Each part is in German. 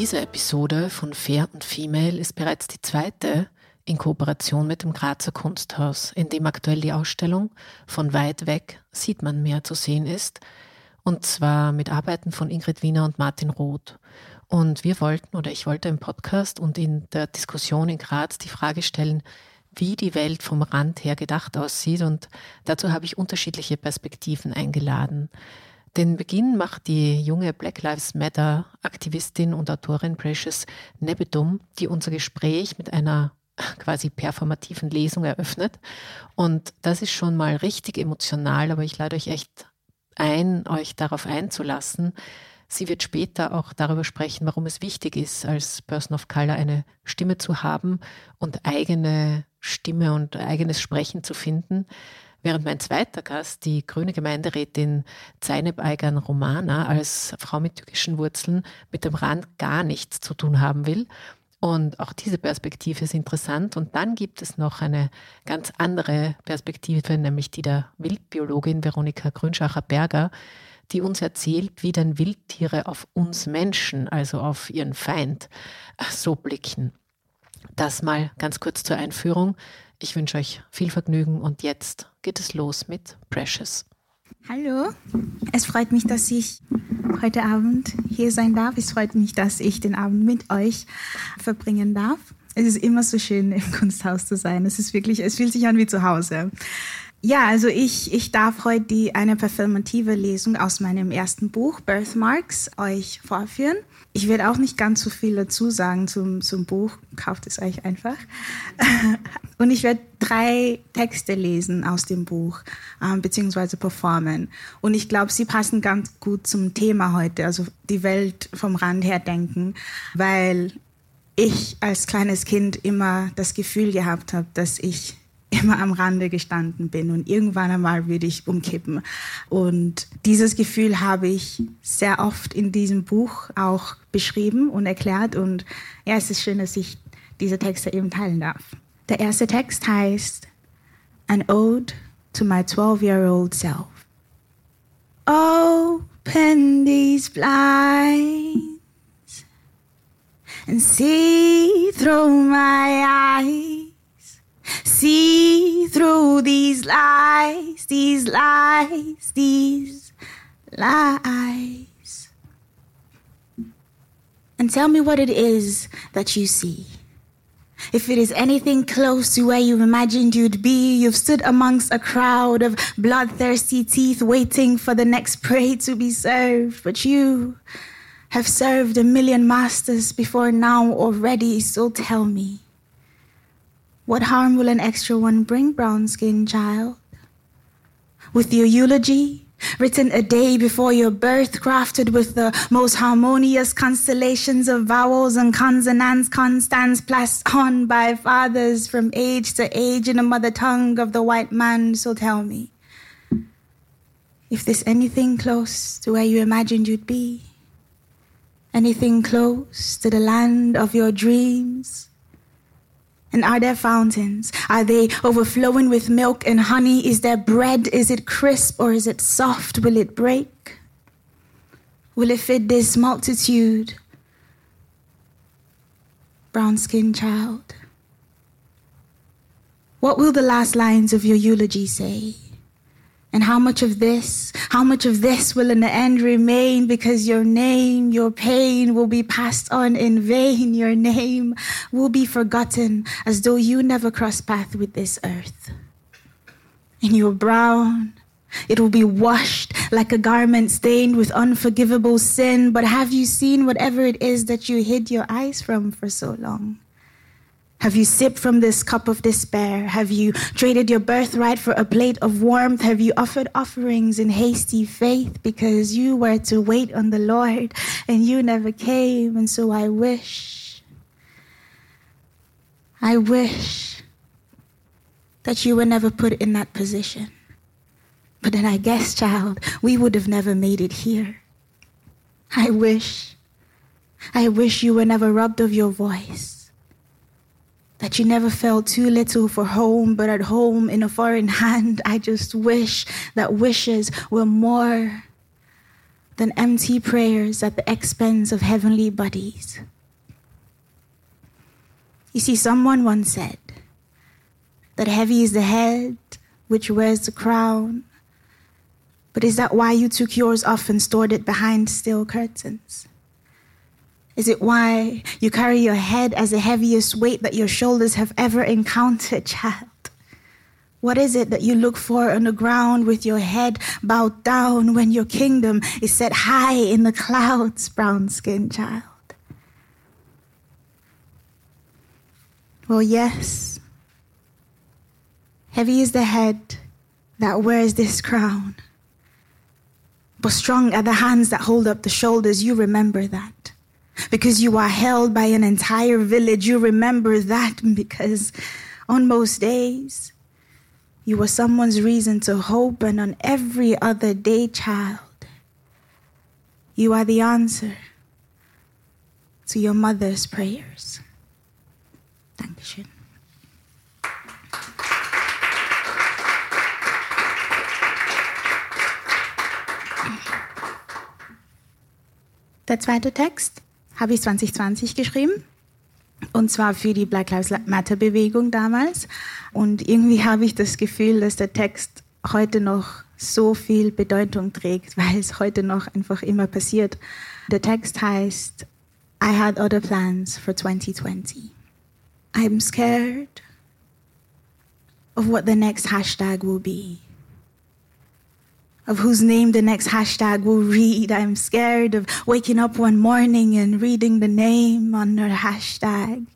Diese Episode von Fair und Female ist bereits die zweite in Kooperation mit dem Grazer Kunsthaus, in dem aktuell die Ausstellung von weit weg sieht man mehr zu sehen ist, und zwar mit Arbeiten von Ingrid Wiener und Martin Roth. Und wir wollten oder ich wollte im Podcast und in der Diskussion in Graz die Frage stellen, wie die Welt vom Rand her gedacht aussieht. Und dazu habe ich unterschiedliche Perspektiven eingeladen. Den Beginn macht die junge Black Lives Matter Aktivistin und Autorin Precious Nebedum, die unser Gespräch mit einer quasi performativen Lesung eröffnet. Und das ist schon mal richtig emotional, aber ich lade euch echt ein, euch darauf einzulassen. Sie wird später auch darüber sprechen, warum es wichtig ist, als Person of Color eine Stimme zu haben und eigene Stimme und eigenes Sprechen zu finden. Während mein zweiter Gast, die grüne Gemeinderätin Zeynep Aygan Romana, als Frau mit türkischen Wurzeln mit dem Rand gar nichts zu tun haben will. Und auch diese Perspektive ist interessant. Und dann gibt es noch eine ganz andere Perspektive, nämlich die der Wildbiologin Veronika Grünschacher-Berger, die uns erzählt, wie denn Wildtiere auf uns Menschen, also auf ihren Feind, so blicken. Das mal ganz kurz zur Einführung. Ich wünsche euch viel Vergnügen und jetzt geht es los mit Precious. Hallo, es freut mich, dass ich heute Abend hier sein darf. Es freut mich, dass ich den Abend mit euch verbringen darf. Es ist immer so schön, im Kunsthaus zu sein. Es ist wirklich, es fühlt sich an wie zu Hause. Ja, also ich, ich darf heute die, eine performative Lesung aus meinem ersten Buch, Birthmarks, euch vorführen. Ich werde auch nicht ganz so viel dazu sagen zum, zum Buch, kauft es euch einfach. Und ich werde drei Texte lesen aus dem Buch, äh, beziehungsweise performen. Und ich glaube, sie passen ganz gut zum Thema heute, also die Welt vom Rand her denken, weil ich als kleines Kind immer das Gefühl gehabt habe, dass ich immer am Rande gestanden bin und irgendwann einmal würde ich umkippen. Und dieses Gefühl habe ich sehr oft in diesem Buch auch beschrieben und erklärt und ja, es ist schön, dass ich diese Texte eben teilen darf. Der erste Text heißt An Ode to my 12-year-old self. Open these blinds and see through my eyes See through these lies, these lies, these lies. And tell me what it is that you see. If it is anything close to where you imagined you'd be, you've stood amongst a crowd of bloodthirsty teeth waiting for the next prey to be served. But you have served a million masters before now already, so tell me. What harm will an extra one bring, brown skinned child? With your eulogy, written a day before your birth, crafted with the most harmonious constellations of vowels and consonants, constants passed on by fathers from age to age in the mother tongue of the white man. So tell me, if there's anything close to where you imagined you'd be, Anything close to the land of your dreams? And are there fountains? Are they overflowing with milk and honey? Is there bread? Is it crisp or is it soft? Will it break? Will it fit this multitude? Brown skinned child. What will the last lines of your eulogy say? And how much of this, how much of this will in the end remain because your name, your pain will be passed on in vain. Your name will be forgotten as though you never crossed path with this earth. In your brown, it will be washed like a garment stained with unforgivable sin. But have you seen whatever it is that you hid your eyes from for so long? Have you sipped from this cup of despair? Have you traded your birthright for a plate of warmth? Have you offered offerings in hasty faith because you were to wait on the Lord and you never came? And so I wish, I wish that you were never put in that position. But then I guess, child, we would have never made it here. I wish, I wish you were never robbed of your voice that you never felt too little for home, but at home in a foreign hand. I just wish that wishes were more than empty prayers at the expense of heavenly bodies. You see, someone once said that heavy is the head which wears the crown. But is that why you took yours off and stored it behind steel curtains? Is it why you carry your head as the heaviest weight that your shoulders have ever encountered, child? What is it that you look for on the ground with your head bowed down when your kingdom is set high in the clouds, brown skinned child? Well, yes. Heavy is the head that wears this crown, but strong are the hands that hold up the shoulders. You remember that because you are held by an entire village. You remember that because on most days, you were someone's reason to hope, and on every other day, child, you are the answer to your mother's prayers. Dankeschön. Der zweite Text habe ich 2020 geschrieben. Und zwar für die Black Lives Matter Bewegung damals. Und irgendwie habe ich das Gefühl, dass der Text heute noch so viel Bedeutung trägt, weil es heute noch einfach immer passiert. Der Text heißt I had other plans for 2020. I'm scared of what the next hashtag will be. Of whose name the next hashtag will read. I'm scared of waking up one morning and reading the name on the hashtag.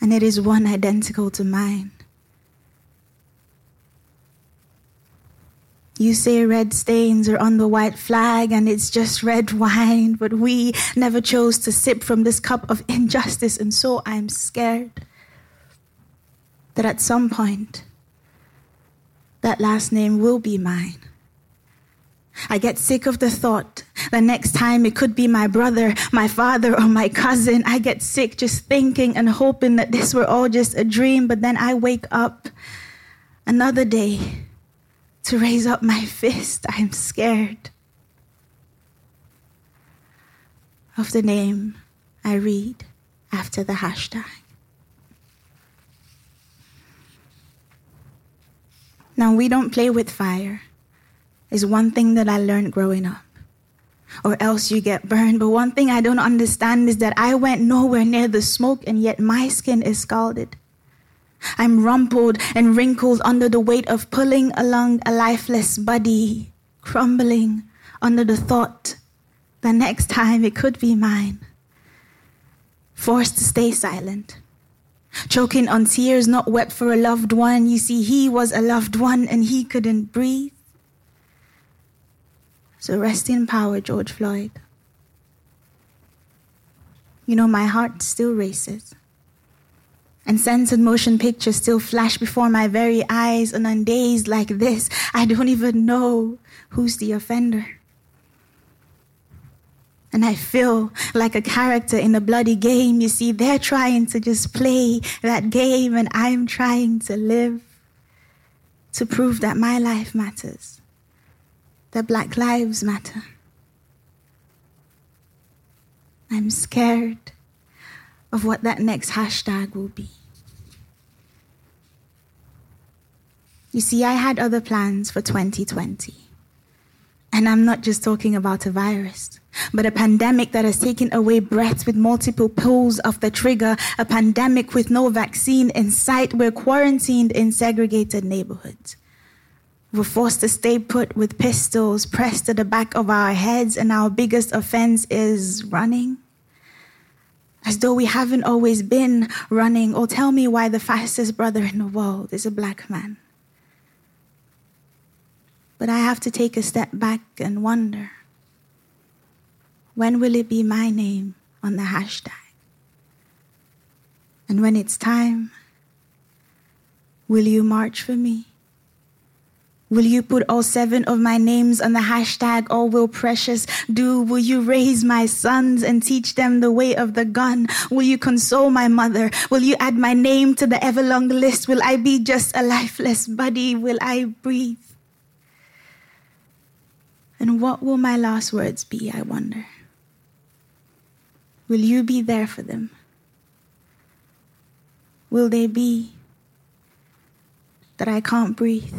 And it is one identical to mine. You say red stains are on the white flag and it's just red wine, but we never chose to sip from this cup of injustice, and so I'm scared that at some point, that last name will be mine. I get sick of the thought that next time it could be my brother, my father, or my cousin. I get sick just thinking and hoping that this were all just a dream, but then I wake up another day to raise up my fist. I'm scared of the name I read after the hashtag. Now, we don't play with fire, is one thing that I learned growing up. Or else you get burned. But one thing I don't understand is that I went nowhere near the smoke and yet my skin is scalded. I'm rumpled and wrinkled under the weight of pulling along a lifeless body, crumbling under the thought that next time it could be mine. Forced to stay silent choking on tears not wept for a loved one. You see, he was a loved one and he couldn't breathe. So rest in power, George Floyd. You know, my heart still races. And censored motion pictures still flash before my very eyes. And on days like this, I don't even know who's the offender. And I feel like a character in a bloody game. You see, they're trying to just play that game, and I'm trying to live to prove that my life matters, that Black lives matter. I'm scared of what that next hashtag will be. You see, I had other plans for 2020. And I'm not just talking about a virus, but a pandemic that has taken away breaths with multiple pulls of the trigger, a pandemic with no vaccine in sight. We're quarantined in segregated neighborhoods. We're forced to stay put with pistols pressed to the back of our heads, and our biggest offense is running. As though we haven't always been running, or tell me why the fastest brother in the world is a black man. But I have to take a step back and wonder when will it be my name on the hashtag? And when it's time, will you march for me? Will you put all seven of my names on the hashtag all will precious do? Will you raise my sons and teach them the way of the gun? Will you console my mother? Will you add my name to the everlong list? Will I be just a lifeless body? Will I breathe? And what will my last words be, I wonder? Will you be there for them? Will they be that I can't breathe?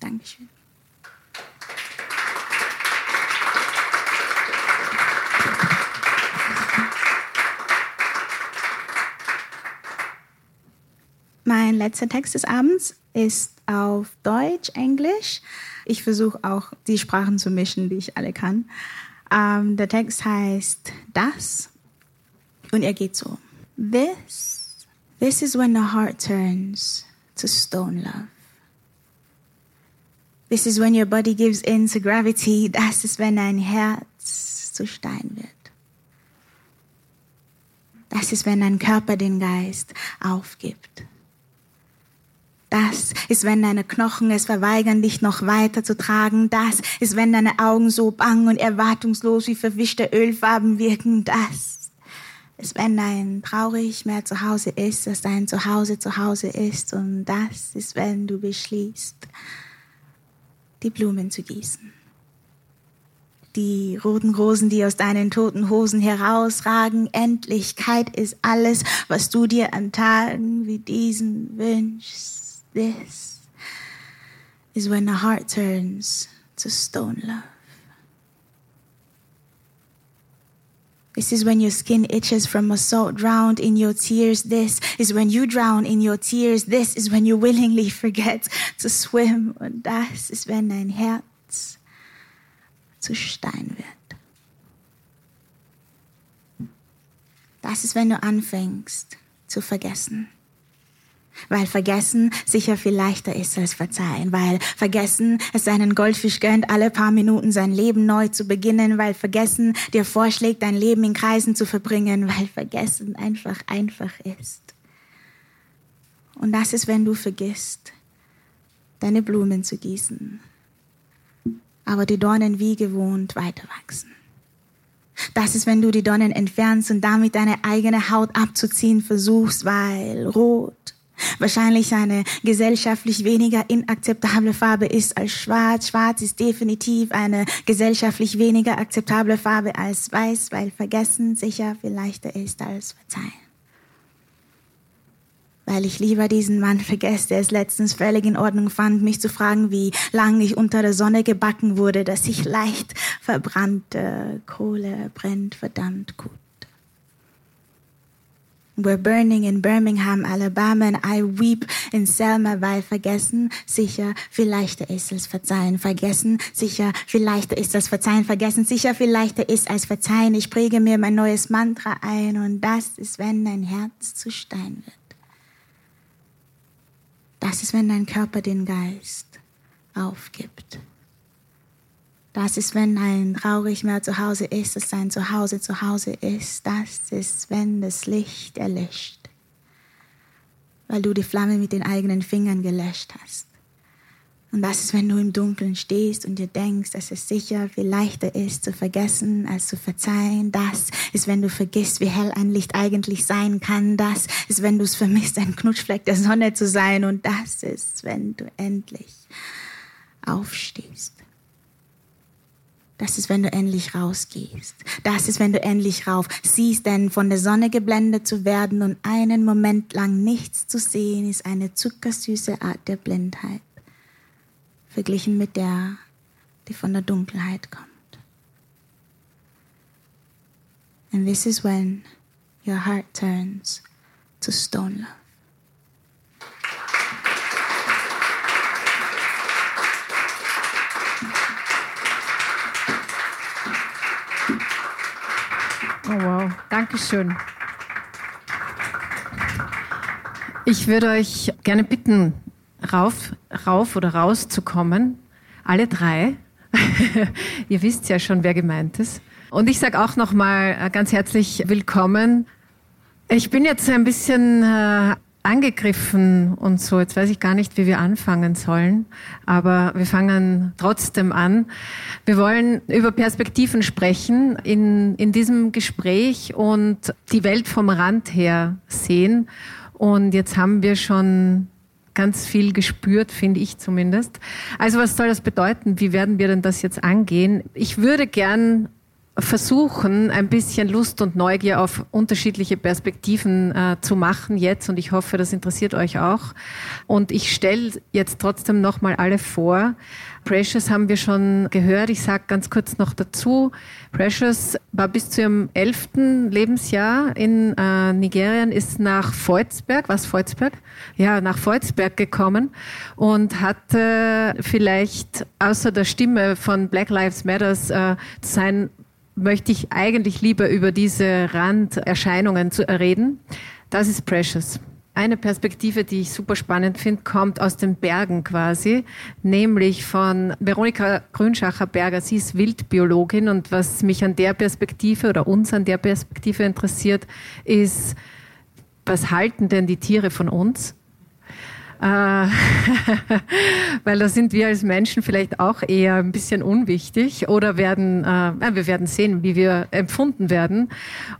Dankeschön. Mein letzter Text des Abends ist auf Deutsch, Englisch. Ich versuche auch die Sprachen zu mischen, die ich alle kann. Ähm, der Text heißt Das und er geht so. This, this is when the heart turns to stone love. This is when your body gives in to gravity. Das ist, wenn dein Herz zu Stein wird. Das ist, wenn dein Körper den Geist aufgibt. Das ist, wenn deine Knochen es verweigern, dich noch weiter zu tragen. Das ist, wenn deine Augen so bang und erwartungslos wie verwischte Ölfarben wirken. Das ist, wenn dein traurig mehr zu Hause ist, dass dein Zuhause zu Hause ist. Und das ist, wenn du beschließt, die Blumen zu gießen. Die roten Rosen, die aus deinen toten Hosen herausragen. Endlichkeit ist alles, was du dir an Tagen wie diesen wünschst. This is when the heart turns to stone love. This is when your skin itches from assault, drowned in your tears. This is when you drown in your tears. This is when you willingly forget to swim. Und das ist, wenn dein Herz zu Stein wird. Das ist, wenn du anfängst zu vergessen. Weil vergessen sicher viel leichter ist als verzeihen. Weil vergessen es seinen Goldfisch gönnt, alle paar Minuten sein Leben neu zu beginnen. Weil vergessen dir vorschlägt, dein Leben in Kreisen zu verbringen. Weil vergessen einfach einfach ist. Und das ist, wenn du vergisst, deine Blumen zu gießen. Aber die Dornen wie gewohnt weiter wachsen. Das ist, wenn du die Dornen entfernst und damit deine eigene Haut abzuziehen versuchst, weil rot wahrscheinlich eine gesellschaftlich weniger inakzeptable Farbe ist als schwarz. Schwarz ist definitiv eine gesellschaftlich weniger akzeptable Farbe als weiß, weil vergessen sicher viel leichter ist als verzeihen. Weil ich lieber diesen Mann vergesse, der es letztens völlig in Ordnung fand, mich zu fragen, wie lange ich unter der Sonne gebacken wurde, dass ich leicht verbrannte Kohle brennt verdammt gut. We're burning in Birmingham, Alabama, and I weep in Selma, weil vergessen, sicher, viel leichter ist als verzeihen. Vergessen, sicher, viel leichter ist als verzeihen. Vergessen, sicher, viel leichter ist als verzeihen. Ich präge mir mein neues Mantra ein und das ist, wenn dein Herz zu Stein wird. Das ist, wenn dein Körper den Geist aufgibt. Das ist, wenn ein traurig mehr zu Hause ist, dass sein Zuhause zu Hause ist. Das ist, wenn das Licht erlischt, weil du die Flamme mit den eigenen Fingern gelöscht hast. Und das ist, wenn du im Dunkeln stehst und dir denkst, dass es sicher viel leichter ist zu vergessen als zu verzeihen. Das ist, wenn du vergisst, wie hell ein Licht eigentlich sein kann. Das ist, wenn du es vermisst, ein Knutschfleck der Sonne zu sein. Und das ist, wenn du endlich aufstehst. Das ist, wenn du endlich rausgehst. Das ist, wenn du endlich rauf siehst, denn von der Sonne geblendet zu werden und einen Moment lang nichts zu sehen, ist eine zuckersüße Art der Blindheit verglichen mit der, die von der Dunkelheit kommt. And this is when your heart turns to stone love. Oh wow, Dankeschön. Ich würde euch gerne bitten, rauf, rauf oder raus zu kommen. Alle drei. Ihr wisst ja schon, wer gemeint ist. Und ich sage auch nochmal äh, ganz herzlich willkommen. Ich bin jetzt ein bisschen äh, angegriffen und so. Jetzt weiß ich gar nicht, wie wir anfangen sollen, aber wir fangen trotzdem an. Wir wollen über Perspektiven sprechen in, in diesem Gespräch und die Welt vom Rand her sehen. Und jetzt haben wir schon ganz viel gespürt, finde ich zumindest. Also was soll das bedeuten? Wie werden wir denn das jetzt angehen? Ich würde gern versuchen, ein bisschen Lust und Neugier auf unterschiedliche Perspektiven äh, zu machen jetzt und ich hoffe, das interessiert euch auch. Und ich stelle jetzt trotzdem nochmal alle vor. Precious haben wir schon gehört. Ich sage ganz kurz noch dazu. Precious war bis zu ihrem elften Lebensjahr in äh, Nigerien, ist nach Volzberg, was Volzberg? Ja, nach Volzberg gekommen und hatte vielleicht außer der Stimme von Black Lives Matters äh, sein möchte ich eigentlich lieber über diese Randerscheinungen zu reden. Das ist Precious. Eine Perspektive, die ich super spannend finde, kommt aus den Bergen quasi, nämlich von Veronika Grünschacher-Berger. Sie ist Wildbiologin und was mich an der Perspektive oder uns an der Perspektive interessiert, ist, was halten denn die Tiere von uns? Äh, weil da sind wir als Menschen vielleicht auch eher ein bisschen unwichtig oder werden, äh, wir werden sehen, wie wir empfunden werden.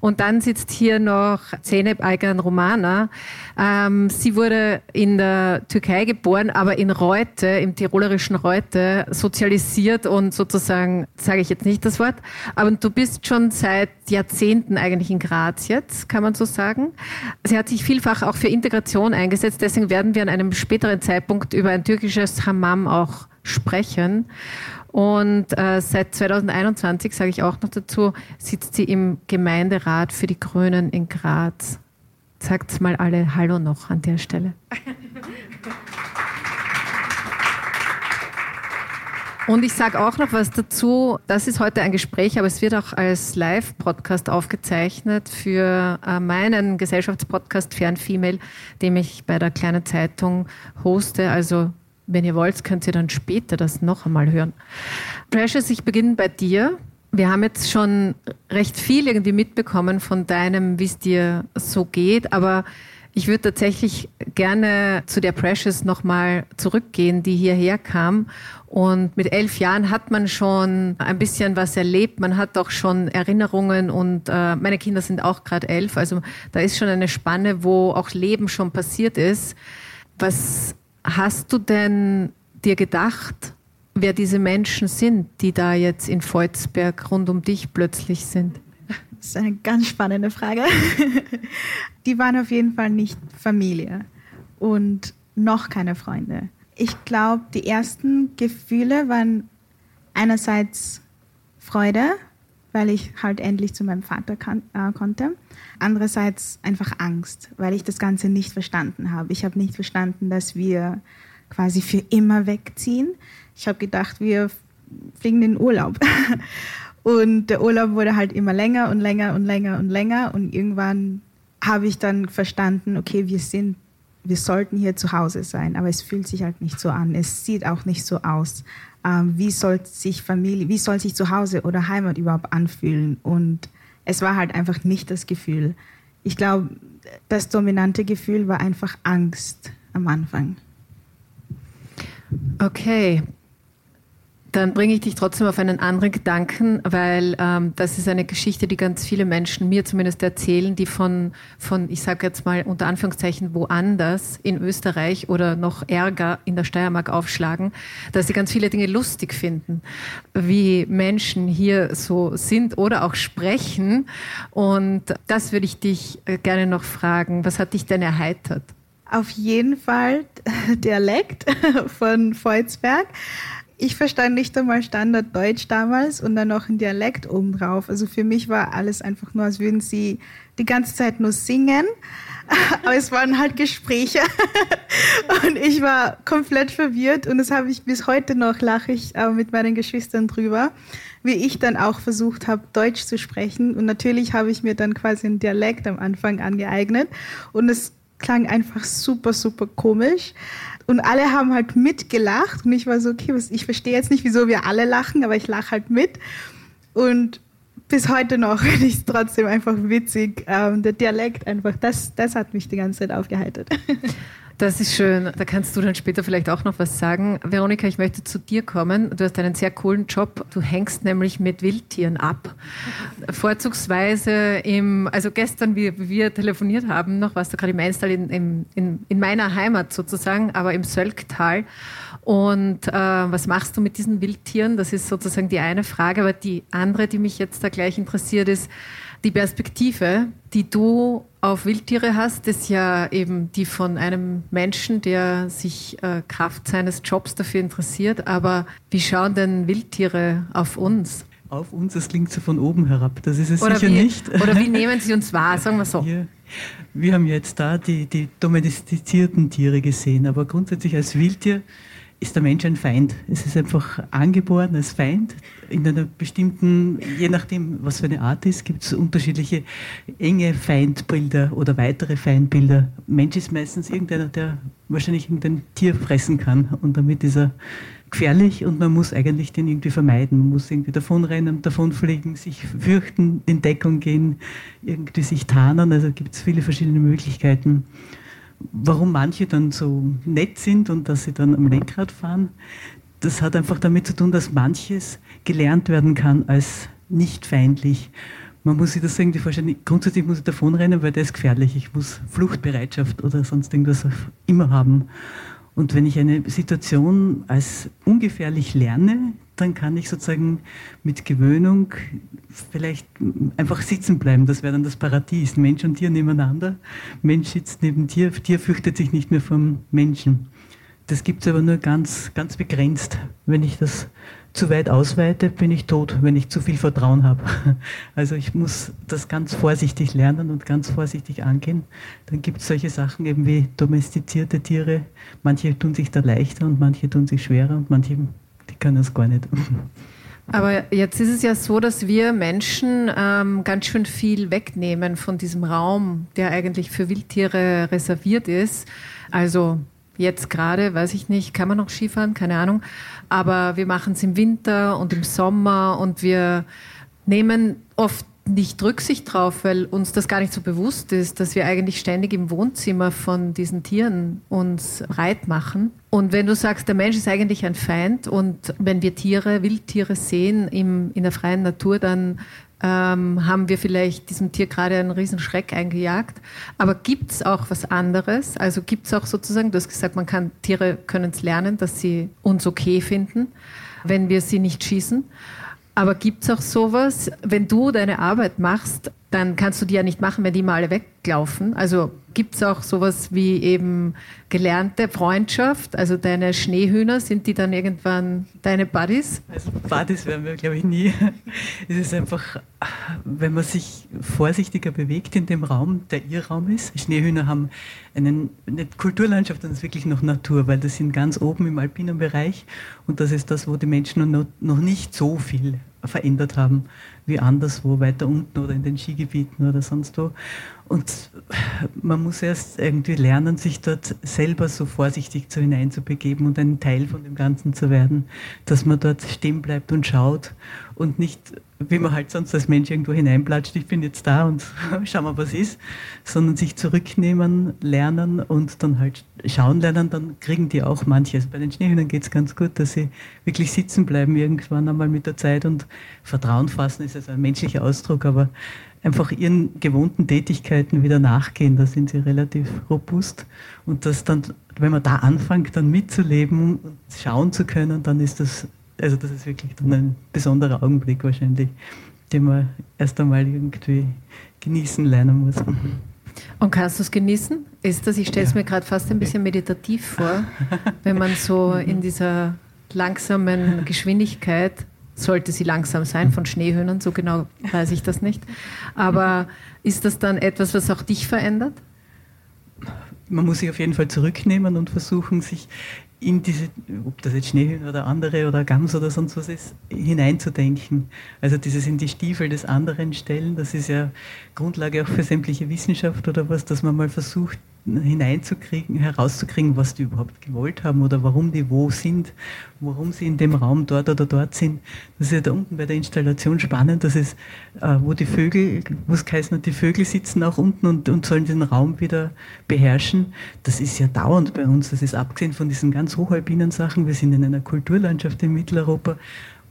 Und dann sitzt hier noch Zeynep Aygan Romana. Ähm, sie wurde in der Türkei geboren, aber in Reute, im tirolerischen Reute, sozialisiert und sozusagen, sage ich jetzt nicht das Wort, aber du bist schon seit Jahrzehnten eigentlich in Graz jetzt, kann man so sagen. Sie hat sich vielfach auch für Integration eingesetzt, deswegen werden wir an einem späteren Zeitpunkt über ein türkisches Hammam auch sprechen. Und äh, seit 2021, sage ich auch noch dazu, sitzt sie im Gemeinderat für die Grünen in Graz. Sagt mal alle Hallo noch an der Stelle. Und ich sage auch noch was dazu. Das ist heute ein Gespräch, aber es wird auch als Live-Podcast aufgezeichnet für äh, meinen Gesellschaftspodcast Fern Female, den ich bei der kleinen Zeitung hoste. Also wenn ihr wollt, könnt ihr dann später das noch einmal hören. Precious, ich beginne bei dir. Wir haben jetzt schon recht viel irgendwie mitbekommen von deinem, wie es dir so geht, aber ich würde tatsächlich gerne zu der Precious nochmal zurückgehen, die hierher kam. Und mit elf Jahren hat man schon ein bisschen was erlebt. Man hat auch schon Erinnerungen und äh, meine Kinder sind auch gerade elf. Also da ist schon eine Spanne, wo auch Leben schon passiert ist. Was hast du denn dir gedacht, wer diese Menschen sind, die da jetzt in Volzberg rund um dich plötzlich sind? Das ist eine ganz spannende Frage. Die waren auf jeden Fall nicht Familie und noch keine Freunde. Ich glaube, die ersten Gefühle waren einerseits Freude, weil ich halt endlich zu meinem Vater kan äh, konnte. Andererseits einfach Angst, weil ich das Ganze nicht verstanden habe. Ich habe nicht verstanden, dass wir quasi für immer wegziehen. Ich habe gedacht, wir fliegen in den Urlaub. Und der Urlaub wurde halt immer länger und länger und länger und länger. Und irgendwann habe ich dann verstanden, okay, wir sind, wir sollten hier zu Hause sein, aber es fühlt sich halt nicht so an. Es sieht auch nicht so aus. Ähm, wie soll sich Familie, wie soll sich zu Hause oder Heimat überhaupt anfühlen? Und es war halt einfach nicht das Gefühl. Ich glaube, das dominante Gefühl war einfach Angst am Anfang. Okay, dann bringe ich dich trotzdem auf einen anderen Gedanken, weil ähm, das ist eine Geschichte, die ganz viele Menschen mir zumindest erzählen, die von, von ich sage jetzt mal unter Anführungszeichen, woanders in Österreich oder noch ärger in der Steiermark aufschlagen, dass sie ganz viele Dinge lustig finden, wie Menschen hier so sind oder auch sprechen. Und das würde ich dich äh, gerne noch fragen. Was hat dich denn erheitert? Auf jeden Fall Dialekt von Volzberg ich verstand nicht einmal Standarddeutsch damals und dann noch ein Dialekt obendrauf. Also für mich war alles einfach nur, als würden sie die ganze Zeit nur singen. Aber es waren halt Gespräche und ich war komplett verwirrt und das habe ich bis heute noch, lache ich äh, mit meinen Geschwistern drüber, wie ich dann auch versucht habe, Deutsch zu sprechen. Und natürlich habe ich mir dann quasi einen Dialekt am Anfang angeeignet und es klang einfach super, super komisch. Und alle haben halt mitgelacht. Und ich war so, okay, ich verstehe jetzt nicht, wieso wir alle lachen, aber ich lache halt mit. Und bis heute noch finde ich es trotzdem einfach witzig. Ähm, der Dialekt einfach, das, das hat mich die ganze Zeit aufgeheitert. Das ist schön. Da kannst du dann später vielleicht auch noch was sagen. Veronika, ich möchte zu dir kommen. Du hast einen sehr coolen Job. Du hängst nämlich mit Wildtieren ab. Vorzugsweise im, also gestern, wie wir telefoniert haben, noch warst du gerade im Einstal in, in, in, in meiner Heimat sozusagen, aber im Sölktal. Und äh, was machst du mit diesen Wildtieren? Das ist sozusagen die eine Frage. Aber die andere, die mich jetzt da gleich interessiert, ist, die Perspektive, die du auf Wildtiere hast, ist ja eben die von einem Menschen, der sich äh, Kraft seines Jobs dafür interessiert. Aber wie schauen denn Wildtiere auf uns? Auf uns, das klingt so von oben herab. Das ist es oder sicher wie, nicht. Oder wie nehmen Sie uns wahr, sagen wir so. Wir, wir haben jetzt da die, die domestizierten Tiere gesehen, aber grundsätzlich als Wildtier ist der Mensch ein Feind. Es ist einfach angeboren als Feind. In einer bestimmten, je nachdem, was für eine Art ist, gibt es unterschiedliche enge Feindbilder oder weitere Feindbilder. Mensch ist meistens irgendeiner, der wahrscheinlich irgendein Tier fressen kann und damit ist er gefährlich und man muss eigentlich den irgendwie vermeiden. Man muss irgendwie davonrennen, davonfliegen, sich fürchten, in Deckung gehen, irgendwie sich tarnen. Also gibt es viele verschiedene Möglichkeiten warum manche dann so nett sind und dass sie dann am Lenkrad fahren, das hat einfach damit zu tun, dass manches gelernt werden kann als nicht feindlich. Man muss sich das irgendwie vorstellen, grundsätzlich muss ich davonrennen, weil der ist gefährlich. Ich muss Fluchtbereitschaft oder sonst irgendwas immer haben. Und wenn ich eine Situation als ungefährlich lerne, dann kann ich sozusagen mit Gewöhnung vielleicht einfach sitzen bleiben. Das wäre dann das Paradies. Mensch und Tier nebeneinander. Mensch sitzt neben Tier. Tier fürchtet sich nicht mehr vom Menschen. Das gibt es aber nur ganz, ganz begrenzt. Wenn ich das zu weit ausweite, bin ich tot, wenn ich zu viel Vertrauen habe. Also ich muss das ganz vorsichtig lernen und ganz vorsichtig angehen. Dann gibt es solche Sachen eben wie domestizierte Tiere. Manche tun sich da leichter und manche tun sich schwerer und manche können es gar nicht. Aber jetzt ist es ja so, dass wir Menschen ähm, ganz schön viel wegnehmen von diesem Raum, der eigentlich für Wildtiere reserviert ist. Also jetzt gerade, weiß ich nicht, kann man noch Skifahren, keine Ahnung. Aber wir machen es im Winter und im Sommer und wir nehmen oft nicht Rücksicht drauf, weil uns das gar nicht so bewusst ist, dass wir eigentlich ständig im Wohnzimmer von diesen Tieren uns breit machen. Und wenn du sagst, der Mensch ist eigentlich ein Feind und wenn wir Tiere, Wildtiere sehen im, in der freien Natur, dann ähm, haben wir vielleicht diesem Tier gerade einen riesen Schreck eingejagt. Aber gibt es auch was anderes? Also gibt es auch sozusagen, du hast gesagt, man kann, Tiere können es lernen, dass sie uns okay finden, wenn wir sie nicht schießen. Aber gibt es auch sowas, wenn du deine Arbeit machst, dann kannst du die ja nicht machen, wenn die mal alle weglaufen. Also gibt es auch sowas wie eben gelernte Freundschaft? Also deine Schneehühner, sind die dann irgendwann deine Buddies? Also Buddies werden wir, glaube ich, nie. Es ist einfach, wenn man sich vorsichtiger bewegt in dem Raum, der ihr Raum ist. Schneehühner haben einen, eine Kulturlandschaft, das ist wirklich noch Natur, weil das sind ganz oben im alpinen Bereich und das ist das, wo die Menschen noch nicht so viel verändert haben wie anderswo, weiter unten oder in den Skigebieten oder sonst wo. Und man muss erst irgendwie lernen, sich dort selber so vorsichtig zu hineinzubegeben und ein Teil von dem Ganzen zu werden, dass man dort stehen bleibt und schaut und nicht, wie man halt sonst als Mensch irgendwo hineinplatscht, ich bin jetzt da und schau mal, was ist, sondern sich zurücknehmen, lernen und dann halt schauen lernen, dann kriegen die auch manches. Bei den Schneehühnern geht es ganz gut, dass sie wirklich sitzen bleiben irgendwann einmal mit der Zeit und Vertrauen fassen ist also ein menschlicher Ausdruck, aber einfach ihren gewohnten Tätigkeiten wieder nachgehen, da sind sie relativ robust und das dann, wenn man da anfängt, dann mitzuleben und schauen zu können, dann ist das also das ist wirklich dann ein besonderer Augenblick wahrscheinlich, den man erst einmal irgendwie genießen lernen muss. Und kannst du es genießen? Ist das, ich stelle es ja. mir gerade fast ein bisschen meditativ vor, wenn man so in dieser langsamen Geschwindigkeit, sollte sie langsam sein, von Schneehöhnen, so genau weiß ich das nicht. Aber ist das dann etwas, was auch dich verändert? Man muss sich auf jeden Fall zurücknehmen und versuchen, sich in diese, ob das jetzt Schneehühner oder andere oder Gams oder sonst was ist, hineinzudenken. Also dieses in die Stiefel des anderen stellen, das ist ja Grundlage auch für sämtliche Wissenschaft oder was, dass man mal versucht, hineinzukriegen, herauszukriegen, was die überhaupt gewollt haben oder warum die wo sind, warum sie in dem Raum dort oder dort sind. Das ist ja da unten bei der Installation spannend, dass es, äh, wo die Vögel, wo es heißt, die Vögel sitzen auch unten und, und sollen den Raum wieder beherrschen. Das ist ja dauernd bei uns. Das ist abgesehen von diesen ganz hochalpinen Sachen. Wir sind in einer Kulturlandschaft in Mitteleuropa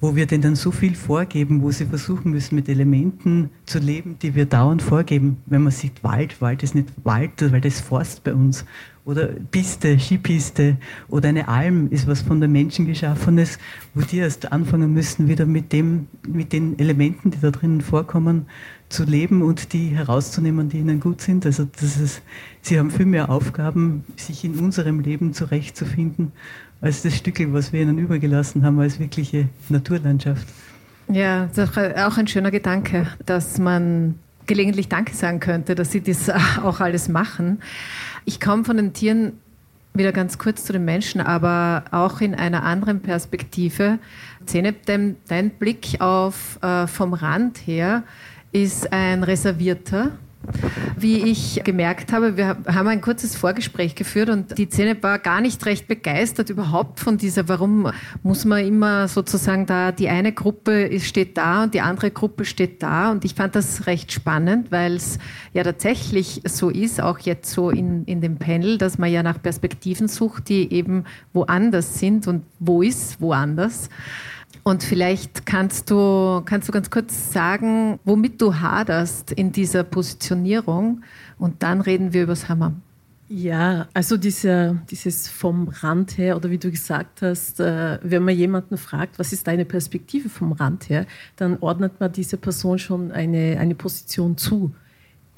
wo wir denen dann so viel vorgeben, wo sie versuchen müssen, mit Elementen zu leben, die wir dauernd vorgeben. Wenn man sieht, Wald, Wald ist nicht Wald, weil das ist Forst bei uns. Oder Piste, Skipiste oder eine Alm ist was von den Menschen geschaffenes, wo die erst anfangen müssen, wieder mit, dem, mit den Elementen, die da drinnen vorkommen, zu leben und die herauszunehmen, die ihnen gut sind. Also das ist, sie haben viel mehr Aufgaben, sich in unserem Leben zurechtzufinden als das Stück, was wir ihnen übergelassen haben, als wirkliche Naturlandschaft. Ja, das ist auch ein schöner Gedanke, dass man gelegentlich Danke sagen könnte, dass sie das auch alles machen. Ich komme von den Tieren wieder ganz kurz zu den Menschen, aber auch in einer anderen Perspektive. Zeynep, dein, dein Blick auf äh, vom Rand her ist ein reservierter wie ich gemerkt habe, wir haben ein kurzes Vorgespräch geführt und die Szene war gar nicht recht begeistert überhaupt von dieser, warum muss man immer sozusagen da, die eine Gruppe steht da und die andere Gruppe steht da und ich fand das recht spannend, weil es ja tatsächlich so ist, auch jetzt so in, in dem Panel, dass man ja nach Perspektiven sucht, die eben woanders sind und wo ist woanders. Und vielleicht kannst du, kannst du ganz kurz sagen, womit du haderst in dieser Positionierung und dann reden wir über das Hammer. Ja, also diese, dieses vom Rand her oder wie du gesagt hast, äh, wenn man jemanden fragt, was ist deine Perspektive vom Rand her, dann ordnet man dieser Person schon eine, eine Position zu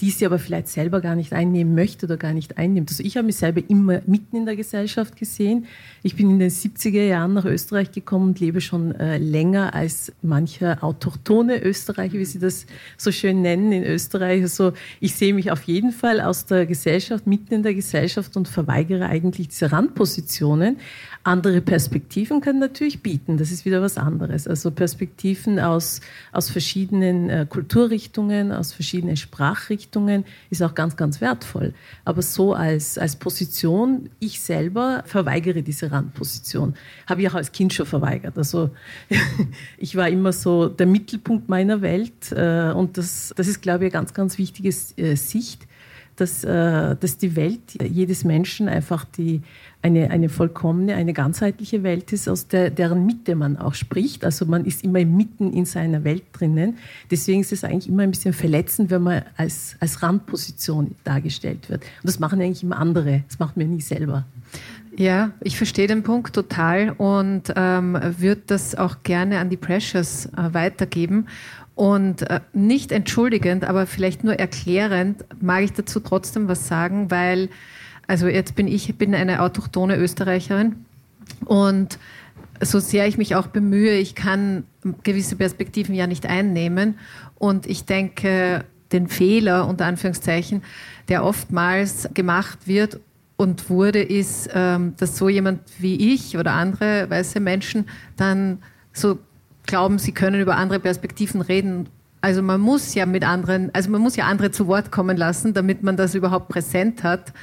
die sie aber vielleicht selber gar nicht einnehmen möchte oder gar nicht einnimmt. Also ich habe mich selber immer mitten in der Gesellschaft gesehen. Ich bin in den 70er Jahren nach Österreich gekommen und lebe schon äh, länger als mancher autochtone Österreicher, wie sie das so schön nennen in Österreich. Also ich sehe mich auf jeden Fall aus der Gesellschaft, mitten in der Gesellschaft und verweigere eigentlich diese Randpositionen. Andere Perspektiven können natürlich bieten, das ist wieder was anderes. Also Perspektiven aus, aus verschiedenen äh, Kulturrichtungen, aus verschiedenen Sprachrichtungen ist auch ganz, ganz wertvoll. Aber so als, als Position, ich selber verweigere diese Randposition. Habe ich auch als Kind schon verweigert. Also ich war immer so der Mittelpunkt meiner Welt äh, und das, das ist, glaube ich, eine ganz, ganz wichtige äh, Sicht dass, äh, dass die Welt jedes Menschen einfach die, eine, eine vollkommene, eine ganzheitliche Welt ist, aus der, deren Mitte man auch spricht. Also man ist immer mitten in seiner Welt drinnen. Deswegen ist es eigentlich immer ein bisschen verletzend, wenn man als, als Randposition dargestellt wird. Und das machen eigentlich immer andere. Das macht man nie selber. Ja, ich verstehe den Punkt total und ähm, würde das auch gerne an die Precious äh, weitergeben. Und äh, nicht entschuldigend, aber vielleicht nur erklärend, mag ich dazu trotzdem was sagen, weil, also jetzt bin ich bin eine autochtone Österreicherin und so sehr ich mich auch bemühe, ich kann gewisse Perspektiven ja nicht einnehmen. Und ich denke, den Fehler, unter Anführungszeichen, der oftmals gemacht wird und wurde, ist, ähm, dass so jemand wie ich oder andere weiße Menschen dann so glauben, sie können über andere Perspektiven reden. Also man muss ja mit anderen, also man muss ja andere zu Wort kommen lassen, damit man das überhaupt präsent hat.